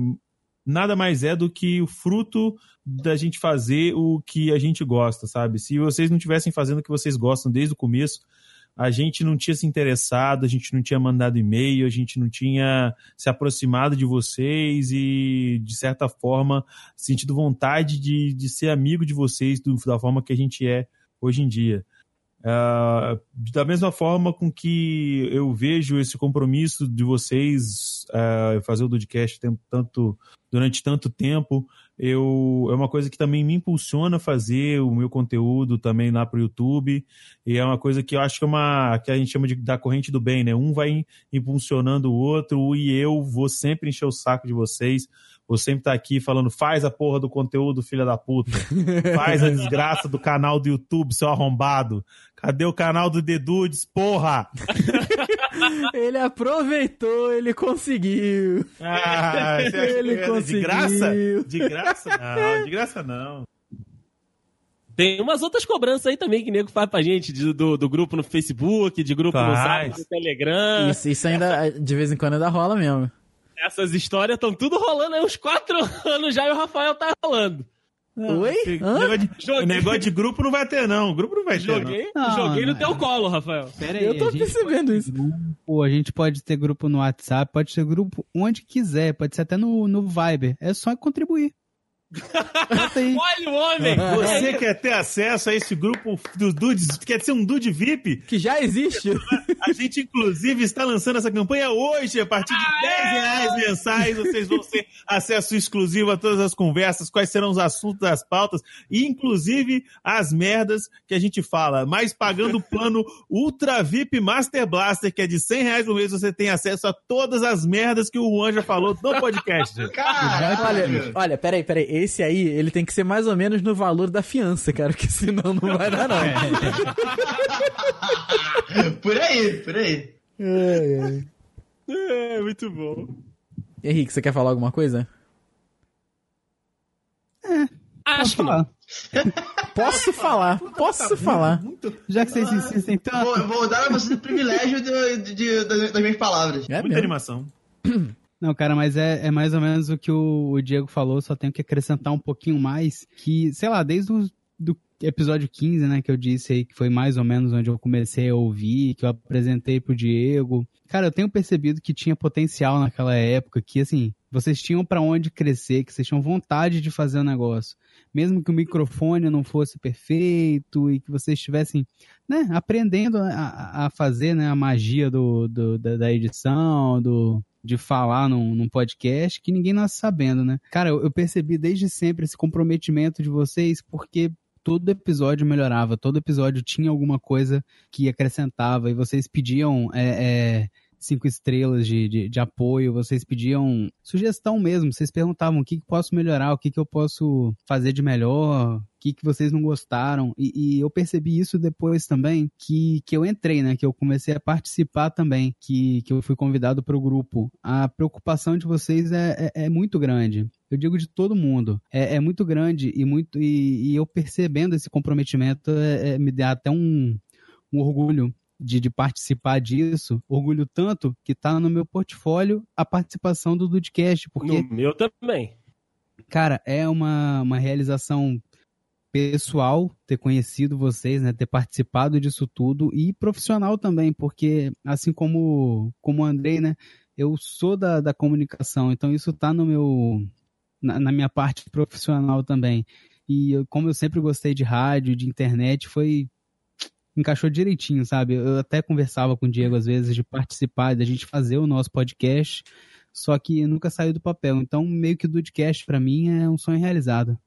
nada mais é do que o fruto da gente fazer o que a gente gosta, sabe? Se vocês não tivessem fazendo o que vocês gostam desde o começo, a gente não tinha se interessado, a gente não tinha mandado e-mail, a gente não tinha se aproximado de vocês e, de certa forma, sentido vontade de, de ser amigo de vocês do- da forma que a gente é hoje em dia. Ah, da mesma forma com que eu vejo esse compromisso de vocês ah, fazer o podcast tanto, durante tanto tempo, eu, é uma coisa que também me impulsiona a fazer o meu conteúdo também lá para o YouTube. E é uma coisa que eu acho que é uma que a gente chama de da corrente do bem, né? Um vai impulsionando o outro e eu vou sempre encher o saco de vocês. Vou sempre estar aqui falando, faz a porra do conteúdo, filha da puta. Faz a desgraça do canal do YouTube, seu arrombado. Cadê o canal do The Dudes, porra? Ele aproveitou, ele conseguiu. Ah, você acha Ele que é de conseguiu. graça? De graça não, de graça não. Tem umas outras cobranças aí também que o nego faz pra gente, de- do, do grupo no Facebook, de grupo no Faz. site, no Telegram. Isso, isso ainda, de vez em quando, ainda rola mesmo. Essas histórias estão tudo rolando aí uns quatro anos já e o Rafael tá rolando. Oi? Esse Hã? Negócio de, negócio de grupo não vai ter, não. O grupo não vai ter, não. Joguei, Não, joguei no não. teu colo, Rafael. pera aí. Eu tô percebendo isso. Pô, a gente pode ter grupo no WhatsApp, pode ter grupo onde quiser, pode ser até no, no Viber. É só contribuir. Olha o homem! Você quer ter acesso a esse grupo dos dudes? Quer ser um dude VIP? Que já existe. A gente, inclusive, está lançando essa campanha hoje. A partir de 10 reais mensais, vocês vão ter acesso exclusivo a todas as conversas, quais serão os assuntos das pautas, e inclusive as merdas que a gente fala. Mas pagando o plano Ultra VIP Master Blaster, que é de 100 reais por mês, você tem acesso a todas as merdas que o Juan já falou no podcast. Olha, Caralho. olha, peraí, peraí. Esse aí, ele tem que ser mais ou menos no valor da fiança, cara, porque senão não vai dar, não. por aí, por aí. É, muito bom. Henrique, você quer falar alguma coisa? Acho que não. Falar. Posso falar, posso falar. Já que vocês insistem tanto. Vou, vou dar a você o privilégio de, de- de- das, das minhas palavras. É Muita mesmo. animação. Não, cara, mas é, é mais ou menos o que o, o Diego falou, só tenho que acrescentar um pouquinho mais, que, sei lá, desde o do episódio 15, né, que eu disse aí, que foi mais ou menos onde eu comecei a ouvir, que eu apresentei pro Diego. Cara, eu tenho percebido que tinha potencial naquela época, que, assim, vocês tinham para onde crescer, que vocês tinham vontade de fazer o negócio. Mesmo que o microfone não fosse perfeito e que vocês estivessem né, aprendendo a, a fazer né, a magia do, do da, da, edição, do, de falar num, num, podcast, que ninguém nasce sabendo, né? Cara, eu, eu percebi desde sempre esse comprometimento de vocês, porque todo episódio melhorava, todo episódio tinha alguma coisa que acrescentava e vocês pediam é, é, cinco estrelas de, de, de, apoio, vocês pediam sugestão mesmo, vocês perguntavam o que, que posso melhorar, o que, que eu posso fazer de melhor, o que, que vocês não gostaram. E, e, eu percebi isso depois também, que, que eu entrei, né? Que eu comecei a participar também, que, que eu fui convidado para o grupo. A preocupação de vocês é, é, é, muito grande. Eu digo de todo mundo. É, é muito grande e muito e, e eu percebendo esse comprometimento é, é me dá até um, um orgulho de, de, participar disso, orgulho tanto que tá no meu portfólio a participação do Dudcast, porque... No meu também. Cara, é uma, uma realização pessoal ter conhecido vocês, né, ter participado disso tudo e profissional também, porque assim como como o Andrei, né, eu sou da, da comunicação, então isso tá no meu na, na minha parte profissional também. E eu, como eu sempre gostei de rádio, de internet, foi encaixou direitinho, sabe? Eu até conversava com o Diego às vezes de participar, da gente fazer o nosso podcast, só que nunca saiu do papel. Então, meio que o Dudcast para mim é um sonho realizado.